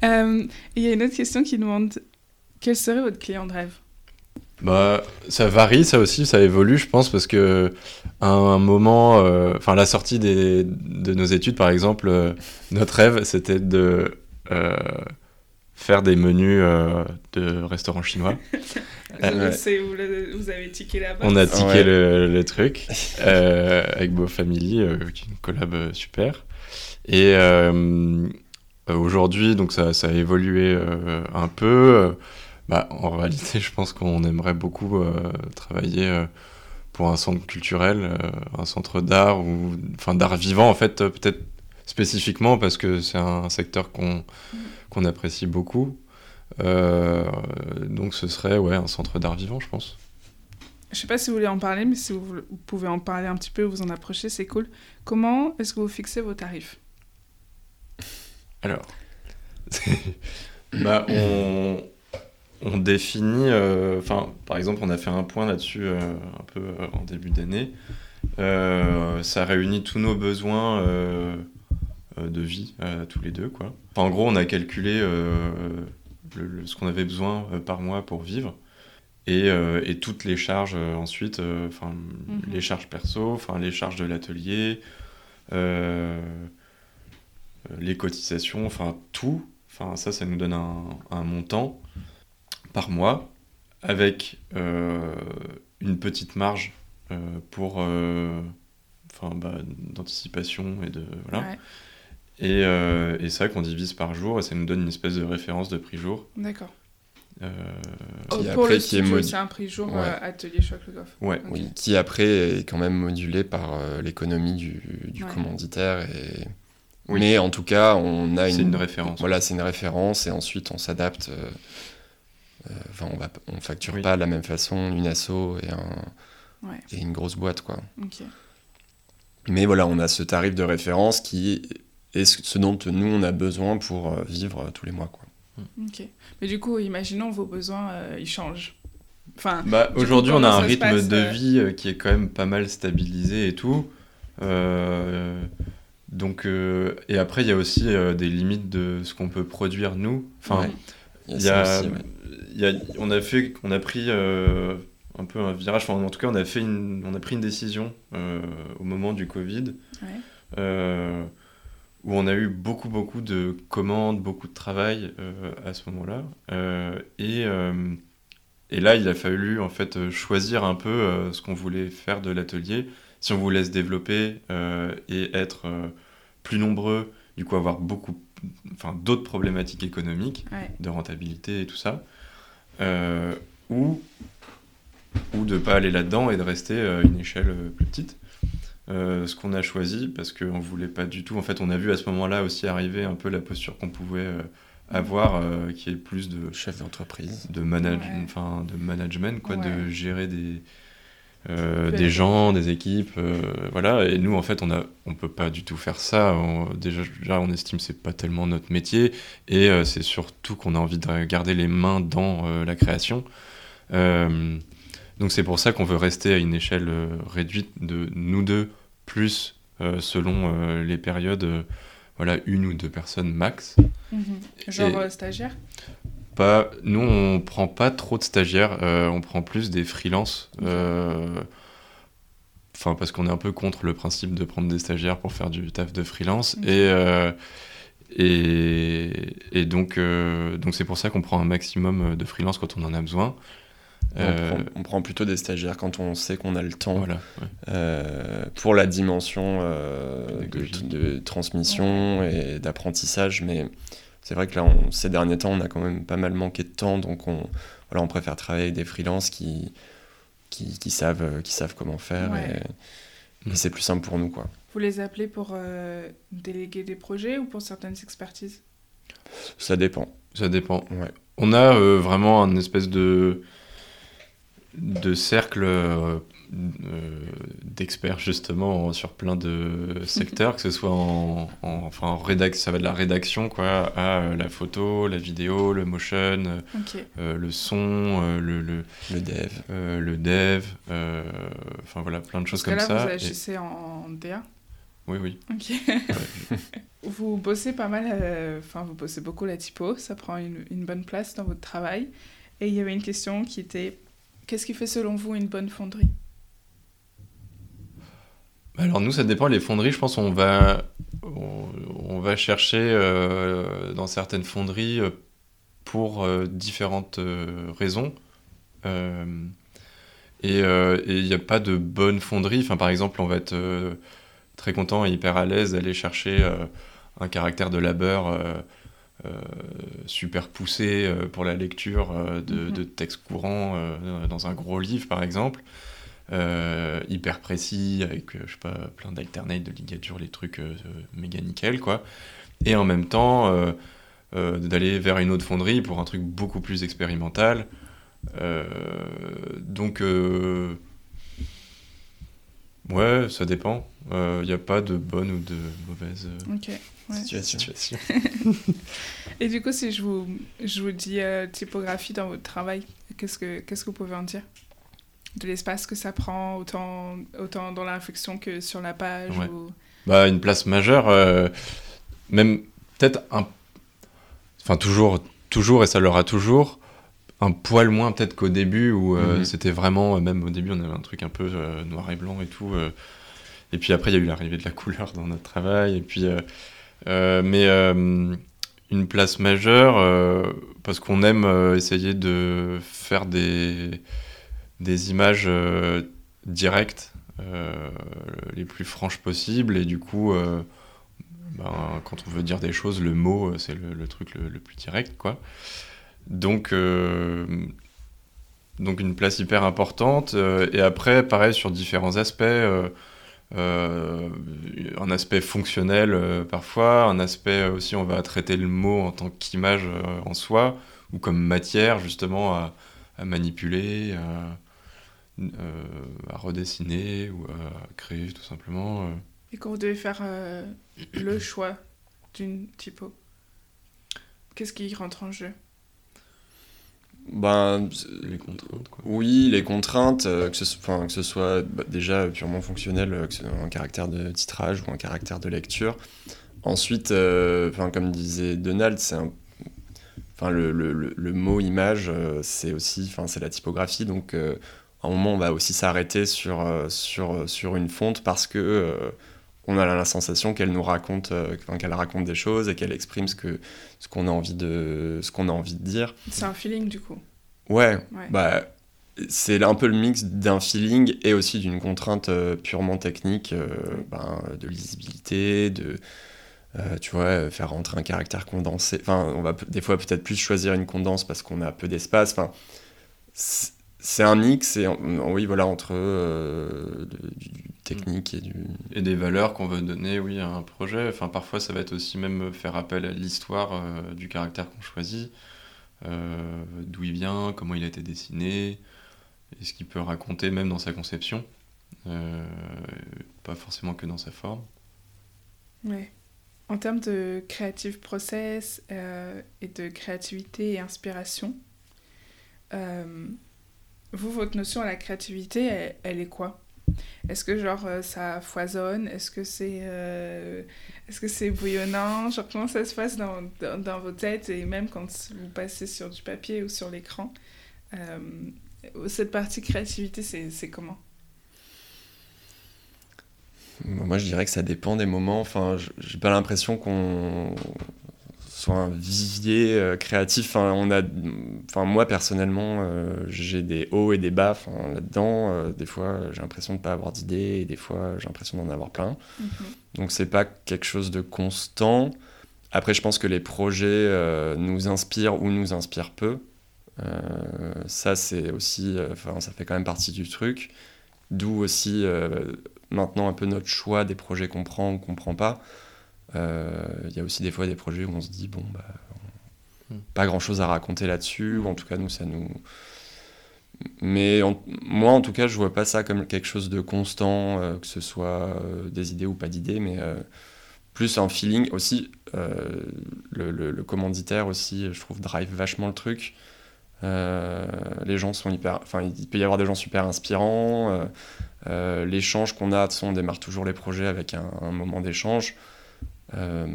Il y a une autre question qui demande quel serait votre client de rêve? Bah, ça varie, ça aussi, ça évolue, je pense, parce que à un moment, euh, enfin, la sortie des, de nos études, par exemple, euh, notre rêve, c'était de euh, faire des menus de restaurants chinois. vous, vous avez tiqué là-bas. On a tiqué le, truc avec Beau Family, qui est une collab super. Et aujourd'hui, donc ça, ça, a évolué un peu. Bah, en réalité, je pense qu'on aimerait beaucoup euh, travailler euh, pour un centre culturel, euh, un centre d'art ou enfin d'art vivant en fait, peut-être spécifiquement parce que c'est un secteur qu'on qu'on apprécie beaucoup. donc ce serait ouais un centre d'art vivant, je pense. Je sais pas si vous voulez en parler, mais si vous, pouvez en parler un petit peu, vous en approcher, c'est cool. Comment est-ce que vous fixez vos tarifs? Alors, bah, on, on définit, euh, enfin, par exemple, on a fait un point là-dessus euh, un peu euh, en début d'année. ça réunit tous nos besoins de vie tous les deux, quoi. en gros, on a calculé ce qu'on avait besoin par mois pour vivre. Et, toutes les charges ensuite, enfin mhm. les charges perso, enfin les charges de l'atelier, les cotisations, enfin tout. Enfin ça, ça nous donne un montant par mois avec euh, une petite marge euh, pour euh, enfin bah, d'anticipation et de voilà. Et, et ça qu'on divise par jour et ça nous donne une espèce de référence de prix jour. D'accord. Oh, pour le studio, c'est un prix jour atelier choc le Goff. Ouais. Oui, qui après est quand même modulé par l'économie du, du commanditaire et mais en tout cas on a une, une référence. voilà c'est une référence et ensuite on s'adapte euh, enfin, on ne on facture pas de la même façon une asso et, un, et une grosse boîte, quoi. Mais voilà, on a ce tarif de référence qui est ce dont nous on a besoin pour euh, vivre tous les mois, quoi. Ok. Mais du coup, imaginons vos besoins, euh, ils changent. Enfin, bah, aujourd'hui, on a un rythme de vie qui est quand même pas mal stabilisé et tout. donc, et après, il y a aussi des limites de ce qu'on peut produire nous. Enfin, il y a, on, a fait, on a pris euh, un peu un virage, en tout cas on a, fait une, on a pris une décision euh, au moment du Covid, euh, où on a eu beaucoup beaucoup de commandes, beaucoup de travail à ce moment-là. et, et là il a fallu en fait choisir un peu ce qu'on voulait faire de l'atelier, si on voulait se développer et être plus nombreux, du coup avoir beaucoup enfin d'autres problématiques économiques de rentabilité et tout ça euh, ou, ou de ne pas aller là-dedans et de rester à une échelle euh, plus petite. Euh, ce qu'on a choisi parce qu'on voulait pas du tout. En fait, on a vu à ce moment-là aussi arriver un peu la posture qu'on pouvait avoir, qui est plus de chef d'entreprise, de, manage... enfin, de management, quoi, de gérer des, des gens, des équipes, voilà. Et nous, en fait, on a, on peut pas du tout faire ça. déjà, on estime que c'est pas tellement notre métier, et c'est surtout qu'on a envie de garder les mains dans la création. donc c'est pour ça qu'on veut rester à une échelle réduite de nous deux plus selon les périodes, voilà, une ou deux personnes max. Mhm. Genre stagiaire? Pas, nous, on prend pas trop de stagiaires, euh, on prend plus des freelances. Euh, enfin, parce qu'on est un peu contre le principe de prendre des stagiaires pour faire du taf de freelance. Et, euh, et, et, donc, donc c'est pour ça qu'on prend un maximum de freelance quand on en a besoin. On, prend, plutôt des stagiaires quand on sait qu'on a le temps pour la dimension de, transmission et d'apprentissage. Mais c'est vrai que là, ces derniers temps, on a quand même pas mal manqué de temps, donc on, voilà, on préfère travailler avec des freelances qui, qui, savent, qui savent comment faire. Et, mm. c'est plus simple pour nous. Quoi. Vous les appelez pour euh, déléguer des projets ou pour certaines expertises? Ça dépend. Ça dépend. Ouais. On a euh, vraiment un espèce de, de cercle euh, euh, d'experts justement sur plein de secteurs, que ce soit en, enfin en rédac ça va de la rédaction quoi, à euh, la photo, la vidéo, le motion, euh, le son, le, le, le, dev, le dev, enfin voilà plein de choses comme là, ça. Vous agissez en DA Oui oui. vous bossez pas mal, enfin vous bossez beaucoup la typo, ça prend une, une bonne place dans votre travail. Et il y avait une question qui était qu'est-ce qui fait selon vous une bonne fonderie? Alors nous, ça dépend. Les fonderies, je pense, on va, on, va chercher euh, dans certaines fonderies euh, pour euh, différentes raisons. et il n'y a pas de bonne fonderie. Enfin, par exemple, on va être très content et hyper à l'aise d'aller chercher un caractère de labeur super poussé pour la lecture de, mm-hmm. de textes courants dans un gros livre, par exemple. Euh, hyper précis, avec, euh, je sais pas, plein d'alternates, de ligatures, les trucs euh, méga nickel, quoi. Et en même temps, d'aller vers une autre fonderie pour un truc beaucoup plus expérimental. donc, ouais, ça dépend. Il n'y a pas de bonne ou de mauvaise situation. Et du coup, si je vous, je vous dis typographie dans votre travail, qu'est-ce que, qu'est-ce que vous pouvez en dire? De l'espace que ça prend, autant, autant dans l'infection que sur la page bah, Une place majeure, euh, même peut-être un. Enfin, toujours, toujours, et ça l'aura toujours, un poil moins peut-être qu'au début, où euh, mhm. c'était vraiment, même au début, on avait un truc un peu euh, noir et blanc et tout. et puis après, il y a eu l'arrivée de la couleur dans notre travail. Et puis, mais une place majeure, parce qu'on aime essayer de faire des des images euh, directes, euh, les plus franches possibles, et du coup, euh, ben, quand on veut dire des choses, le mot, c'est le, truc le, plus direct, quoi. Donc, une place hyper importante. et après, pareil, sur différents aspects. un aspect fonctionnel parfois, un aspect aussi on va traiter le mot en tant qu'image en soi, ou comme matière justement à, manipuler, à redessiner ou à créer tout simplement. Euh. Et quand vous devez faire euh, le choix d'une typo, qu'est-ce qui rentre en jeu? Ben, les contraintes. Quoi. Oui, les contraintes, que, ce, enfin, que ce soit bah, déjà purement fonctionnel, que ce soit un caractère de titrage ou un caractère de lecture. Ensuite, enfin, comme disait Donald, c'est un, enfin, le, le, le, mot image, c'est aussi enfin, c'est la typographie. Donc, un moment, on va aussi s'arrêter sur, euh, sur, euh, sur une fonte parce que euh, on a la sensation qu'elle nous raconte, qu'elle raconte des choses et qu'elle exprime ce que ce qu'on a envie de ce qu'on a envie de dire. C'est un feeling du coup. Ouais. Bah c'est un peu le mix d'un feeling et aussi d'une contrainte purement technique, ben, de lisibilité, de tu vois, faire rentrer un caractère condensé. Enfin, on va des fois peut-être plus choisir une condense parce qu'on a peu d'espace. Enfin, c'est un mix et, oui, voilà, entre euh, du, technique et du... Et des valeurs qu'on veut donner, oui, à un projet. Enfin, parfois, ça va être aussi même faire appel à l'histoire euh, du caractère qu'on choisit, euh, d'où il vient, comment il a été dessiné, et ce qu'il peut raconter même dans sa conception, pas forcément que dans sa forme. Ouais. En termes de creative process et de créativité et inspiration, vous, votre notion à la créativité, elle, est quoi? Est-ce que genre euh, ça foisonne? Est-ce que c'est euh, est-ce bouillonnant? Genre comment ça se passe dans, dans, vos têtes? Et même quand vous passez sur du papier ou sur l'écran euh, Cette partie créativité, c'est comment? Moi, je dirais que ça dépend des moments. Enfin, j'ai pas l'impression qu'on soit un vivier euh, créatif. Enfin, on a, enfin, moi personnellement, euh, j'ai des hauts et des bas là-dedans. Euh, des fois, j'ai l'impression de ne pas avoir d'idées et des fois, j'ai l'impression d'en avoir plein. Donc, Donc, c'est pas quelque chose de constant. Après, je pense que les projets nous inspirent ou nous inspirent peu. ça, c'est aussi, enfin, ça fait quand même partie du truc. D'où aussi maintenant un peu notre choix des projets qu'on prend ou qu'on prend pas. Euh, il y a aussi des fois des projets où on se dit, bon, bah, hmm. pas grand chose à raconter là-dessus, ou en tout cas, nous, ça nous. Mais moi, en tout cas, je vois pas ça comme quelque chose de constant, euh, que ce soit euh, des idées ou pas d'idées, mais plus un feeling aussi. Le, le, commanditaire aussi, je trouve, drive vachement le truc. les gens sont hyper. Enfin, il peut y avoir des gens super inspirants. L'échange qu'on a, de on démarre toujours les projets avec un, un moment d'échange. Euh,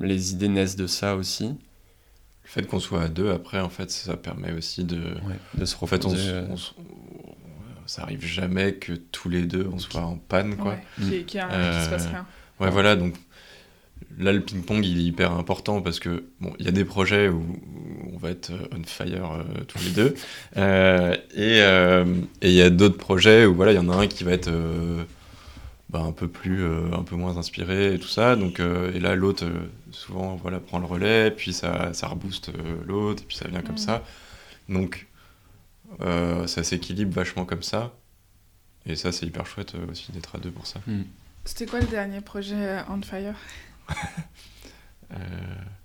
les idées naissent de ça aussi. Le fait qu'on soit à deux, après, en fait, ça permet aussi de, de se reposer. En fait, ça arrive jamais que tous les deux on soit en panne, quoi. Ouais, qui, euh, se passe rien. Ouais, voilà, donc là, le ping-pong, il est hyper important parce que, bon, il y a des projets où, on va être on fire euh, tous les deux. et il y a d'autres projets où, voilà, il y en a un qui va être bah, un peu plus euh, un peu moins inspiré et tout ça. Donc euh, et là l'autre euh, souvent voilà prend le relais puis ça ça rebooste l'autre et puis ça vient comme ça. Donc ça s'équilibre vachement comme ça. Et ça c'est hyper chouette aussi d'être à deux pour ça. Hmm. c'était quoi le dernier projet on fire?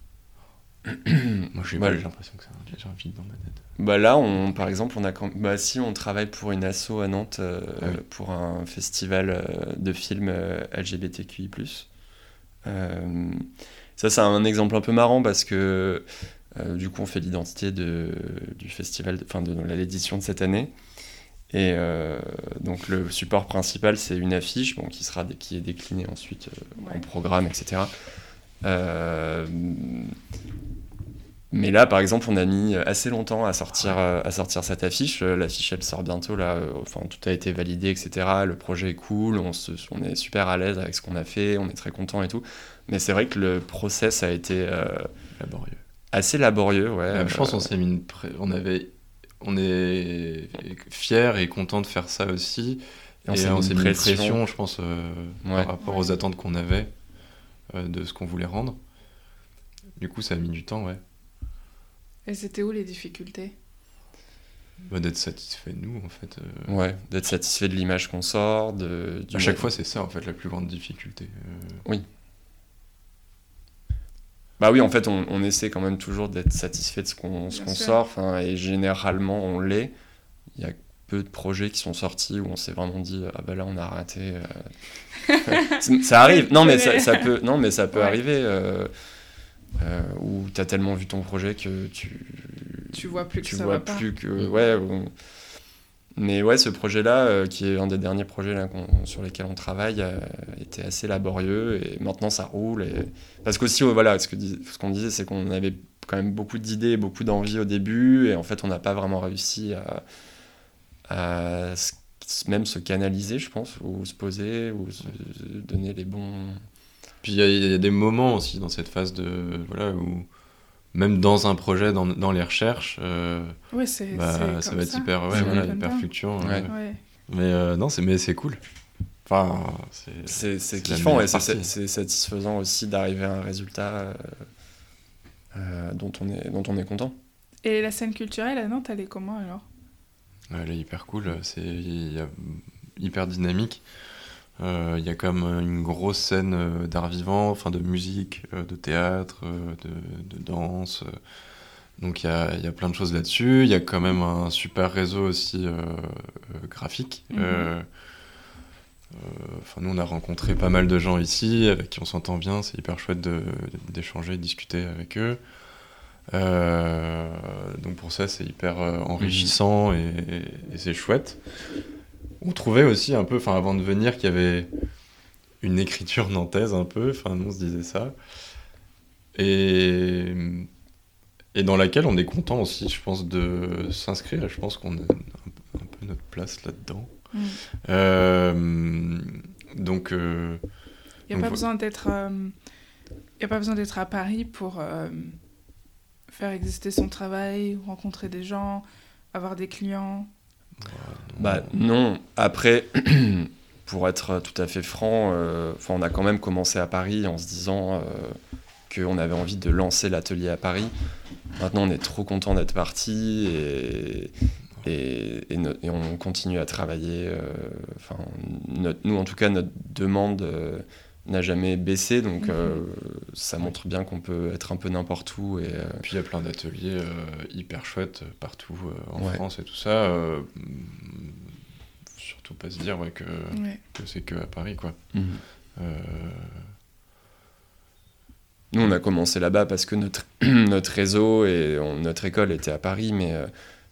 moi j'ai l'impression que c'est un vide dans ma tête bah là, on, par exemple, on a bah si on travaille pour une asso à Nantes euh, ah pour un festival euh, de films euh, LGBTQI+. ça, c'est un exemple un peu marrant parce que du coup, on fait l'identité du festival, enfin de, l'édition de cette année. Et donc le support principal, c'est une affiche bon, qui, sera, qui est déclinée ensuite en programme, etc. Mais là, par exemple, on a mis assez longtemps à sortir, euh, à sortir cette affiche. Euh, l'affiche, elle sort bientôt, là. Euh, enfin, tout a été validé, etc. Le projet est cool, on, se, on est super à l'aise avec ce qu'on a fait, on est très content et tout. Mais c'est vrai que le process a été... laborieux. Assez laborieux, ouais. je pense qu'on s'est mis une... On avait... On est fiers et content de faire ça aussi. Et on s'est mis, une pression, je pense, par rapport aux attentes qu'on avait de ce qu'on voulait rendre. Du coup, ça a mis du temps, ouais. Et c'était où les difficultés? Bah, D'être satisfait de nous, en fait. Euh. Ouais, d'être satisfait de l'image qu'on sort. De, à chaque fois, c'est ça, en fait, la plus grande difficulté. Euh. Oui. Bah oui, en fait, on, on essaie quand même toujours d'être satisfait de ce qu'on sort, et généralement, on l'est. Il y a peu de projets qui sont sortis où on s'est vraiment dit ah ben là on a raté euh. ça arrive non mais ça, ça, peut non mais ça peut arriver euh, où tu as tellement vu ton projet que tu tu vois plus que tu vois plus que mm. ouais mais ouais ce projet là euh, qui est un des derniers projets là, sur lesquels on travaille euh, était assez laborieux et maintenant ça roule et... parce qu'aussi voilà ce que ce qu'on disait c'est qu'on avait quand même beaucoup d'idées beaucoup d'envie au début et en fait on n'a pas vraiment réussi à, à même se canaliser je pense ou se poser ou se donner les bons puis il y, a des moments aussi dans cette phase de voilà où même dans un projet, dans, dans les recherches, euh, bah, ça va être hyper, ouais, hyper fluctuant. Mais euh, non, c'est mais c'est cool. Enfin, c'est kiffant et c'est satisfaisant aussi d'arriver à un résultat euh, dont on est dont on est content. Et la scène culturelle à Nantes, elle est comment alors? Elle est hyper cool. C'est hyper dynamique. Euh, il y a même une grosse scène euh, d'art vivant, enfin de musique, euh, de théâtre, de, de, danse. Donc il y a, y a, plein de choses là-dessus. Il y a quand même un super réseau aussi graphique. Mhm. Enfin, nous, on a rencontré pas mal de gens ici avec qui on s'entend bien. C'est hyper chouette d'échanger, de, discuter avec eux. Donc pour ça, c'est hyper enrichissant et, et c'est chouette on trouvait aussi un peu, enfin avant de venir, qu'il y avait une écriture nantaise un peu, enfin nous on se disait ça. Et, et dans laquelle on est content aussi, je pense, de s'inscrire. Je pense qu'on a un, peu notre place là-dedans. Mm. Euh, donc. Euh, Il n'y a pas besoin d'être euh, n'y a pas besoin d'être à Paris pour euh, faire exister son travail, rencontrer des gens, avoir des clients Bah non. Après, pour être tout à fait franc, euh, on a quand même commencé à Paris en se disant euh, qu'on avait envie de lancer l'atelier à Paris. Maintenant, on est trop content d'être parti et, et, et, on continue à travailler. Euh, enfin, nous, en tout cas, notre demande euh, n'a jamais baissé, donc euh, mhm. ça montre bien qu'on peut être un peu n'importe où. Et, Puis il y a plein d'ateliers hyper chouettes partout en France et tout ça. surtout pas se dire ouais, que, que c'est que à Paris, quoi. Mhm. Nous, on a commencé là-bas parce que notre, notre réseau et notre école était à Paris, mais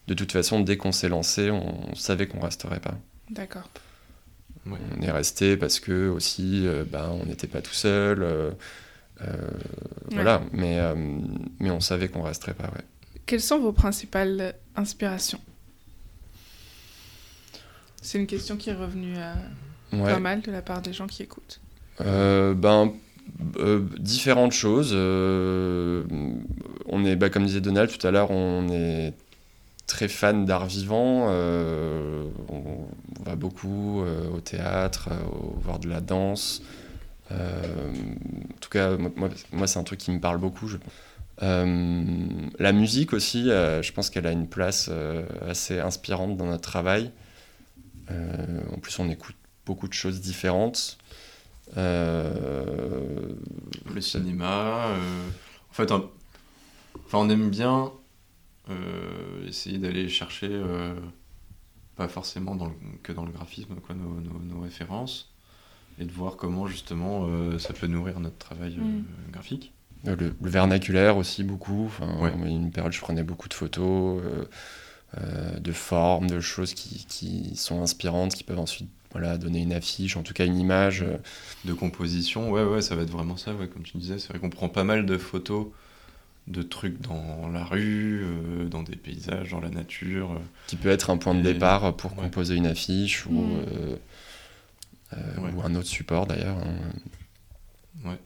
de toute façon, dès qu'on s'est lancé, on, savait qu'on resterait pas. D'accord. On est resté parce que aussi, euh, ben, on n'était pas tout seul. Euh, euh, voilà, mais, mais on savait qu'on resterait pas. Ouais. Quelles sont vos principales inspirations? C'est une question qui est revenue pas mal de la part des gens qui écoutent. ben, différentes choses. on est, bah, comme disait Donald tout à l'heure, on est très fan d'art vivant. Euh, on, va beaucoup euh, au théâtre, euh, voir de la danse. en tout cas, moi, c'est un truc qui me parle beaucoup. La musique aussi, je pense qu'elle a une place assez inspirante dans notre travail. en plus, on écoute beaucoup de choses différentes. Le cinéma. en fait, enfin, on aime bien essayer d'aller chercher, euh, pas forcément dans que dans le graphisme, quoi, nos, références, et de voir comment justement euh, ça peut nourrir notre travail mm. graphique. Le, vernaculaire aussi beaucoup. Enfin, Une période, je prenais beaucoup de photos, de formes, de choses qui, qui, sont inspirantes, qui peuvent ensuite voilà, donner une affiche, en tout cas une image. De composition, ouais, ouais, ça va être vraiment ça, ouais, comme tu disais. C'est vrai qu'on prend pas mal de photos de trucs dans la rue, euh, dans des paysages, dans la nature. Qui peut être un point de départ pour composer une affiche ou, mm. euh, euh, ou un autre support d'ailleurs. Hein. Ouais.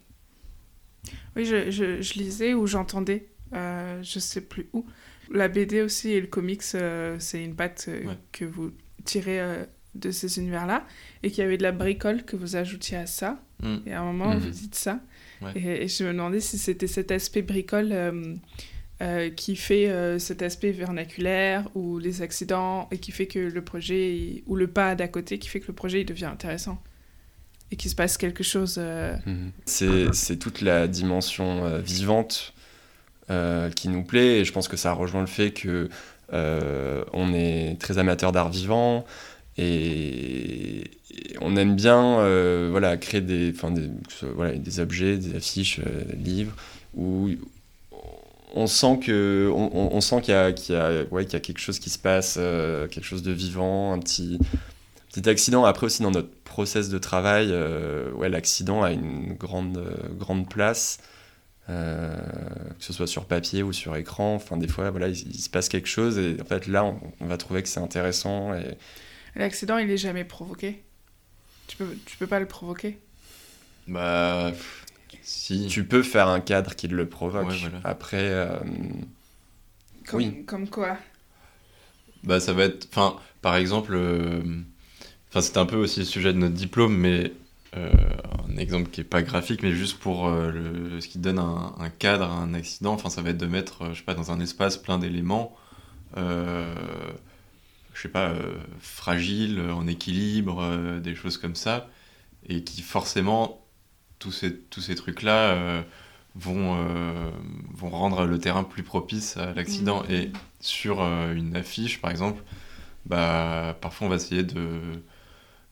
Oui, je, je, lisais ou j'entendais, je sais plus où. La BD aussi et le comics, c'est une patte que vous tirez de ces univers-là et qu'il y avait de la bricole que vous ajoutiez à ça. Mm. Et à un moment, mm-hmm. vous dites ça. Et, je me demandais si c'était cet aspect bricole euh, euh, qui fait euh, cet aspect vernaculaire ou les accidents et qui fait que le projet, ou le pas d'à côté, qui fait que le projet il devient intéressant et qu'il se passe quelque chose. Mhm. C'est toute la dimension vivante qui nous plaît et je pense que ça rejoint le fait que on est très amateur d'art vivant et, on aime bien euh, voilà, créer des, des, voilà, des objets, des affiches, euh, des livres, où on sent que on, sent qu'il y, a, qu'il y, a, ouais, qu'il y a quelque chose qui se passe, euh, quelque chose de vivant, un petit, petit accident. Après aussi dans notre process de travail, ouais, l'accident a une grande, grande place. que ce soit sur papier ou sur écran, enfin des fois voilà il, se passe quelque chose et en fait là on, va trouver que c'est intéressant L'accident, il est jamais provoqué. Tu peux, tu peux pas le provoquer. Bah, si. Tu peux faire un cadre qui le provoque. Après, euh, comme, oui. Comme quoi? Bah, ça va être. Enfin, par exemple. Euh, enfin, c'est un peu aussi le sujet de notre diplôme, mais euh, un exemple qui est pas graphique, mais juste pour le, ce qui donne un, un, cadre à un accident. Enfin, ça va être de mettre, je sais pas, dans un espace plein d'éléments je sais pas, euh, fragile, en équilibre, euh, des choses comme ça, et qui forcément, tous ces, tous ces trucs-là euh, vont, vont rendre le terrain plus propice à l'accident. Mmh. Et sur une affiche, par exemple, bah, parfois on va essayer de,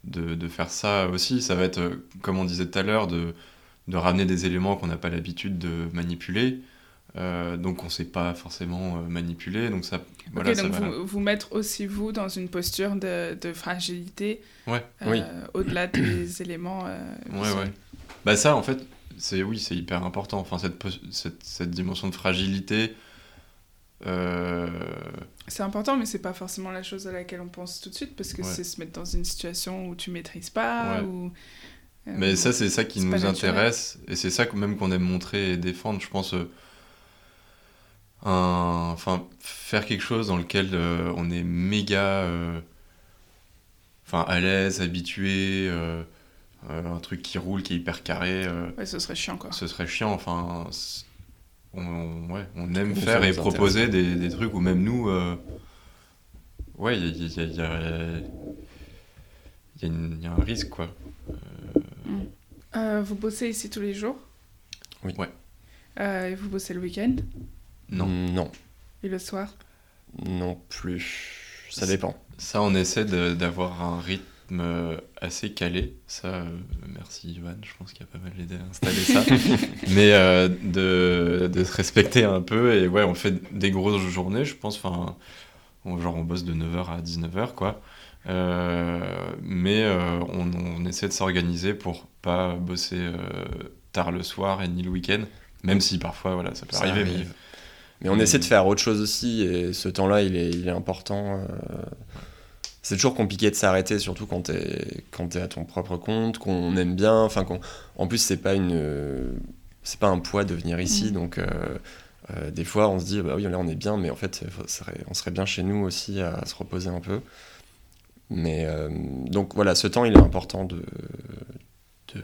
de, de, faire ça aussi. Ça va être, comme on disait tout à l'heure, de, de ramener des éléments qu'on n'a pas l'habitude de manipuler. Euh, donc on ne sait pas forcément euh, manipuler. Donc ça, voilà, donc vous, vous, mettre aussi vous dans une posture de, de fragilité ouais. Euh, oui. au-delà des éléments. ouais, ouais. Bah ça en fait, c'est oui, c'est hyper important. Enfin cette, cette, cette dimension de fragilité. C'est important, mais c'est pas forcément la chose à laquelle on pense tout de suite parce que c'est se mettre dans une situation où tu maîtrises pas ou Mais ça, c'est ça qui nous naturel. intéresse, et c'est ça même qu'on aime montrer et défendre, je pense. Un- Enfin, faire quelque chose dans lequel euh, on est méga euh, enfin, à l'aise, habitué, euh, euh, un truc qui roule, qui est hyper carré, euh, Ouais, ce serait chiant quoi. ce serait chiant. Enfin, on, on- ouais, on aime faire et proposer des, des trucs où même nous, euh, ouais, il y a, il y a- il y a- il y a une- il y a un risque, quoi. Euh, vous bossez ici tous les jours? Oui. Ouais. Euh, et vous bossez le week-end? Non. Non, et le soir? Non plus. Ça dépend. Ça, on essaie de- d'avoir un rythme euh, assez calé. Ça, euh, merci Ivan, je pense qu'il a pas mal aidé à installer ça. Mais euh, de, de se respecter un peu. Et ouais, on fait des grosses journées, je pense. Enfin, on, genre, on bosse de 9h à 19h, quoi. Euh, mais euh, on, on essaie de s'organiser pour pas bosser euh, tard le soir et ni le week-end. Même si parfois, voilà, ça peut Ça arriver. mais- arrive. Mais on essaie de faire autre chose aussi, et ce temps-là, il est, il est important. euh. C'est toujours compliqué de s'arrêter, surtout quand t'es quand t'es à ton propre compte, qu'on aime bien. Enfin, qu'on- en plus, c'est pas une, c'est pas un poids de venir ici, Mm. donc euh, euh, des fois, on se dit, bah oui, là, on est bien, mais en fait, serait- on serait bien chez nous aussi à se reposer un peu. Mais euh, donc voilà, ce temps, il est important de de-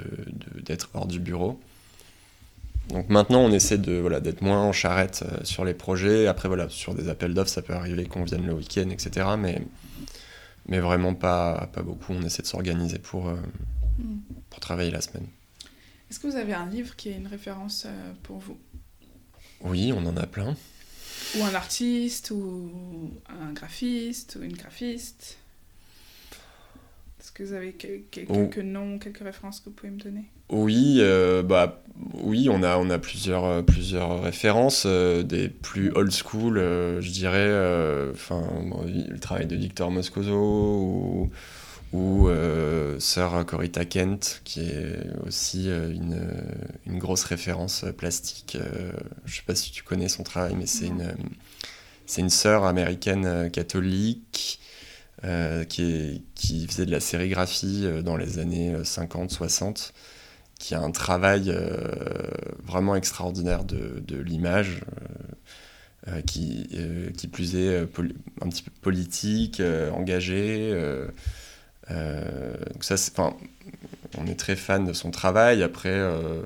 de- d'être hors du bureau. Donc maintenant, on essaie de voilà d'être moins en charrette euh, sur les projets. Après voilà, sur des appels d'offres, ça peut arriver qu'on vienne le week-end, etc. Mais mais vraiment pas pas beaucoup. On essaie de s'organiser pour euh, Mm. pour travailler la semaine. Est-ce que vous avez un livre qui est une référence euh, pour vous? Oui, on en a plein. Ou un artiste, ou un graphiste, ou une graphiste? Que vous avez que- que- Oh. quelques noms, quelques références que vous pouvez me donner? Oui, euh, bah oui, on a on a plusieurs euh, plusieurs références, euh, des plus old school, euh, je dirais. Enfin, bon, le travail de Victor Moscoso ou ou Sir Corita Kent, qui est aussi une, une grosse référence plastique. Je sais pas si tu connais son travail, mais c'est une, c'est une sœur américaine catholique euh, qui, est- qui faisait de la sérigraphie euh, dans les années 50-60, qui a un travail euh, vraiment extraordinaire de, de l'image. euh, euh, qui, euh, qui plus est euh, un petit peu politique, euh, engagé. euh, euh, donc ça, c'est, on est très fan de son travail. Après, euh,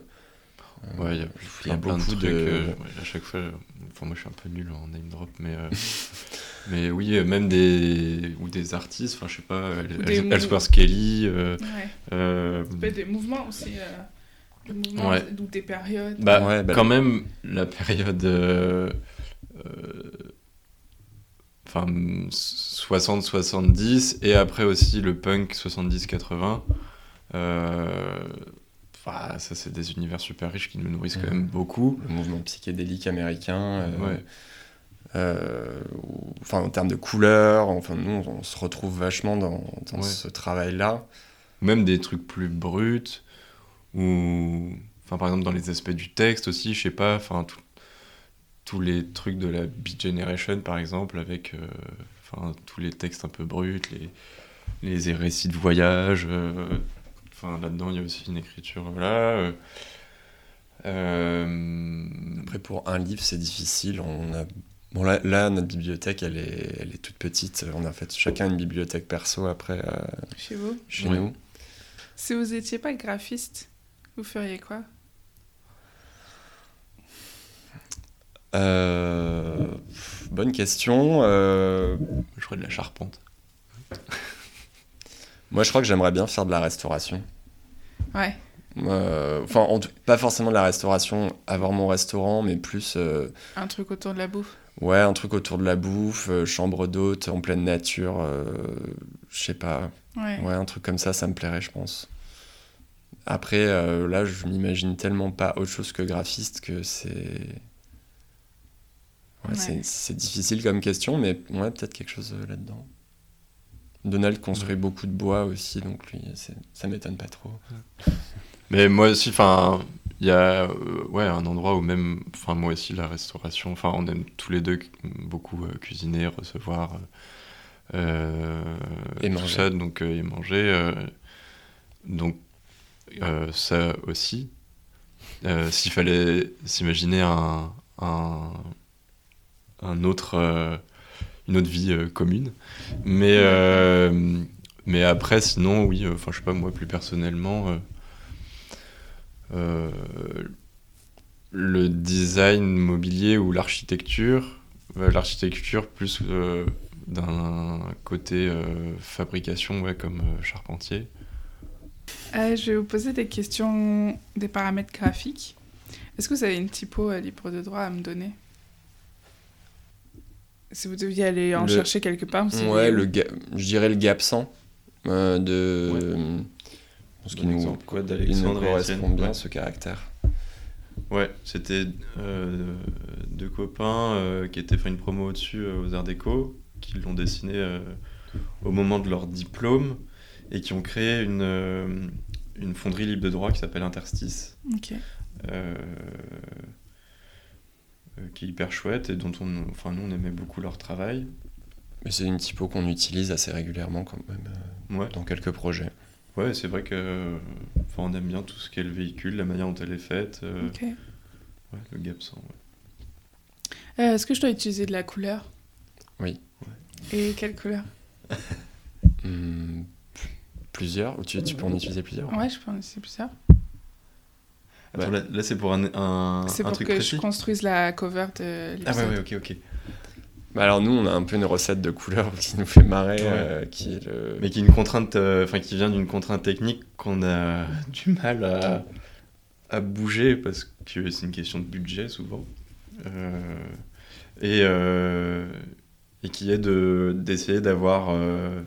Ouais, il y a il y a plein, plein de beaucoup trucs. de- euh, ouais, à chaque fois, euh, enfin, moi je suis un peu nul en name drop, mais, euh, mais oui, euh, même des, ou des artistes, enfin je sais pas, des Kelly, euh, Ouais. euh, des mouvements aussi. euh, des mouvements Ouais. ou des périodes. bah, Ouais, bah, quand même la période. euh, euh, Enfin, 60-70, et après aussi le punk 70-80. Euh, enfin, ça, c'est des univers super riches qui nous nourrissent quand même beaucoup. le mouvement psychédélique américain. euh, Ouais. Euh, enfin, en termes de couleurs, enfin, nous, on, on se retrouve vachement dans, dans Ouais. ce travail-là. même des trucs plus bruts ou enfin par exemple dans les aspects du texte aussi je sais pas enfin tout- tous les trucs de la Beat Generation par exemple avec euh, enfin tous les textes un peu bruts les les récits de voyage euh, enfin là dedans il y a aussi une écriture voilà euh, Après, pour un livre, c'est difficile. On a... Bon, là, là, notre bibliothèque, elle est, elle est toute petite. On a fait chacun une bibliothèque perso après euh, Chez vous chez nous. Si vous étiez pas graphiste, vous feriez quoi? Euh, bonne question. Euh, je ferais de la charpente moi, je crois que j'aimerais bien faire de la restauration. Ouais. Enfin, pas forcément de la restauration, avoir mon restaurant, mais plus euh, Un truc autour de la bouffe. Ouais, un truc autour de la bouffe, euh, chambre d'hôte en pleine nature, euh, je sais pas. Ouais. Ouais, un truc comme ça, ça me plairait, je pense. Après, euh, là, je m'imagine tellement pas autre chose que graphiste que c'est. Ouais, Ouais. c'est- difficile comme question, mais ouais, peut-être quelque chose euh, là-dedans. Donald construit Ouais. beaucoup de bois aussi, donc lui, ça m'étonne pas trop. Mais moi aussi, enfin, il y a euh, ouais, un endroit où même, enfin, moi aussi, la restauration, enfin, on aime tous les deux beaucoup euh, cuisiner, recevoir, euh, Et tout manger. ça, donc, et manger. donc, ça aussi. S'il fallait s'imaginer un, un, un, autre, une autre vie commune. Mais, mais après, sinon, oui, enfin, je sais pas, moi, plus personnellement, le design mobilier ou l'architecture, l'architecture plus d'un côté euh, fabrication, ouais, comme euh, charpentier. Euh, je vais vous poser des questions des paramètres graphiques. Est-ce que vous avez une typo libre de droit à me donner? Si vous deviez aller en chercher quelque part. Ouais, le je dirais le gap 100 de. Ce qui nous, quoi, nous correspond bien ce caractère. Ouais, c'était deux copains qui étaient fait une promo au-dessus aux Arts Déco qui l'ont dessiné euh, au moment de leur diplôme et qui ont créé une, euh, une fonderie libre de droit qui s'appelle Interstice. Euh, qui est hyper chouette et dont on, enfin, nous on aimait beaucoup leur travail. Mais c'est une typo qu'on utilise assez régulièrement quand même dans quelques projets. Ouais, c'est vrai que enfin, on aime bien tout ce qu'est le véhicule, la manière dont elle est faite. Ouais, le gap 100. Est-ce que je dois utiliser de la couleur? Oui. Et quelle couleur? Hmm, Plusieurs tu, tu, peux en utiliser plusieurs Ouais, je peux en utiliser plusieurs. Attends, là, c'est pour un, un, C'est pour que je construise la cover de Ah ouais, ouais, ok, ok. Bah alors nous, on a un peu une recette de couleur qui nous fait marrer, euh, qui est le... Mais qui est une contrainte, euh, enfin qui vient d'une contrainte technique qu'on a du mal à, à bouger parce que c'est une question de budget souvent. Euh, et, et qui est d'essayer d'avoir euh,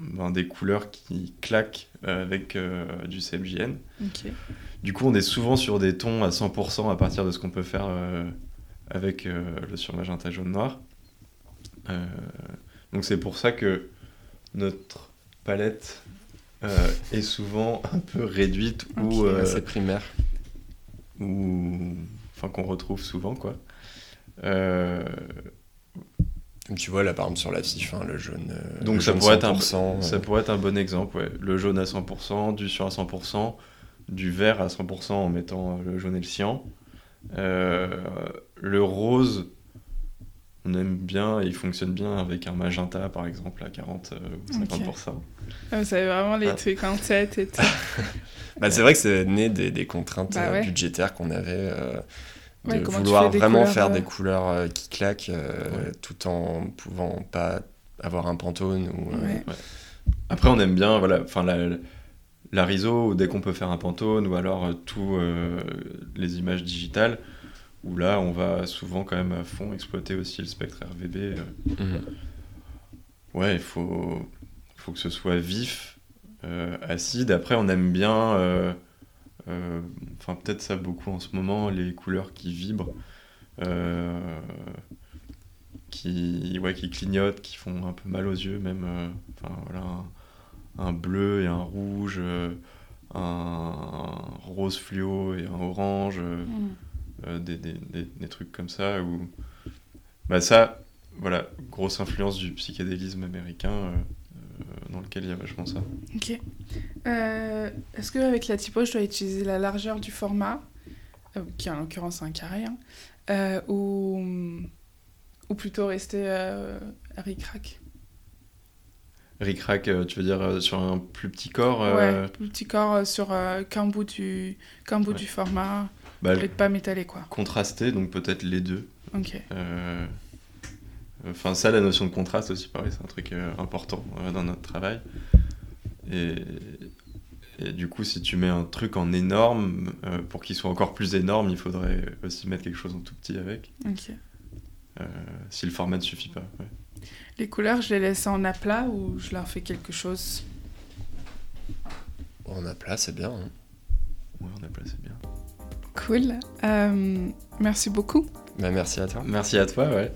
ben, des couleurs qui claquent euh, avec euh, du CMJN. Du coup, on est souvent sur des tons à 100% à partir de ce qu'on peut faire avec le surmagenta jaune noir. donc c'est pour ça que notre palette est souvent un peu réduite ou assez primaire ou enfin qu'on retrouve souvent quoi tu vois, là, par exemple, sur la hein, le jaune. Euh, Donc ça, pourrait être un, ça pourrait être un bon exemple, ouais. Le jaune à 100%, du sur à 100%, du vert à 100% en mettant le jaune et le cyan. Euh, le rose, on aime bien et il fonctionne bien avec un magenta, par exemple, à 40 euh, ou 50%. Ah, vous savez vraiment les ah. trucs en tête et tout. bah, c'est vrai que c'est né des, contraintes bah budgétaires qu'on avait de vouloir vraiment faire des euh, couleurs euh, qui claquent euh, tout en pouvant pas avoir un pantone ou après on aime bien voilà enfin la, la RISO dès qu'on peut faire un pantone ou alors tous les images digitales où là on va souvent quand même à fond exploiter aussi le spectre RVB mhm. ouais il faut faut que ce soit vif acide après on aime bien euh, enfin, peut-être ça beaucoup en ce moment, les couleurs qui vibrent, euh, qui, ouais, qui clignotent, qui font un peu mal aux yeux, même. Euh, enfin, voilà, un, bleu et un rouge, un, rose fluo et un orange, mm. des, des, des, trucs comme ça. Où... Bah, ça, voilà, grosse influence du psychédélisme américain dans lequel il y a vachement ça. Ok. Euh, est-ce qu'avec la typo, je dois utiliser la largeur du format, euh, qui en l'occurrence un carré, hein, euh, ou, ou plutôt rester ric-rac? Ric-rac, tu veux dire sur un plus petit corps Ouais, plus petit corps sur qu'un bout, du, qu'un bout du format, bah, et pas m'étaler quoi. Contrasté, donc peut-être les deux. Ok. Enfin, ça, la notion de contraste aussi, pareil, c'est un truc euh, important euh, dans notre travail. Et, et, du coup, si tu mets un truc en énorme, euh, pour qu'il soit encore plus énorme, il faudrait aussi mettre quelque chose en tout petit avec. si le format ne suffit pas. Les couleurs, je les laisse en aplat ou je leur fais quelque chose? En aplat, c'est bien. Hein. Ouais, en aplat, c'est bien. Cool. merci beaucoup. Bah, merci à toi. Merci à toi, ouais.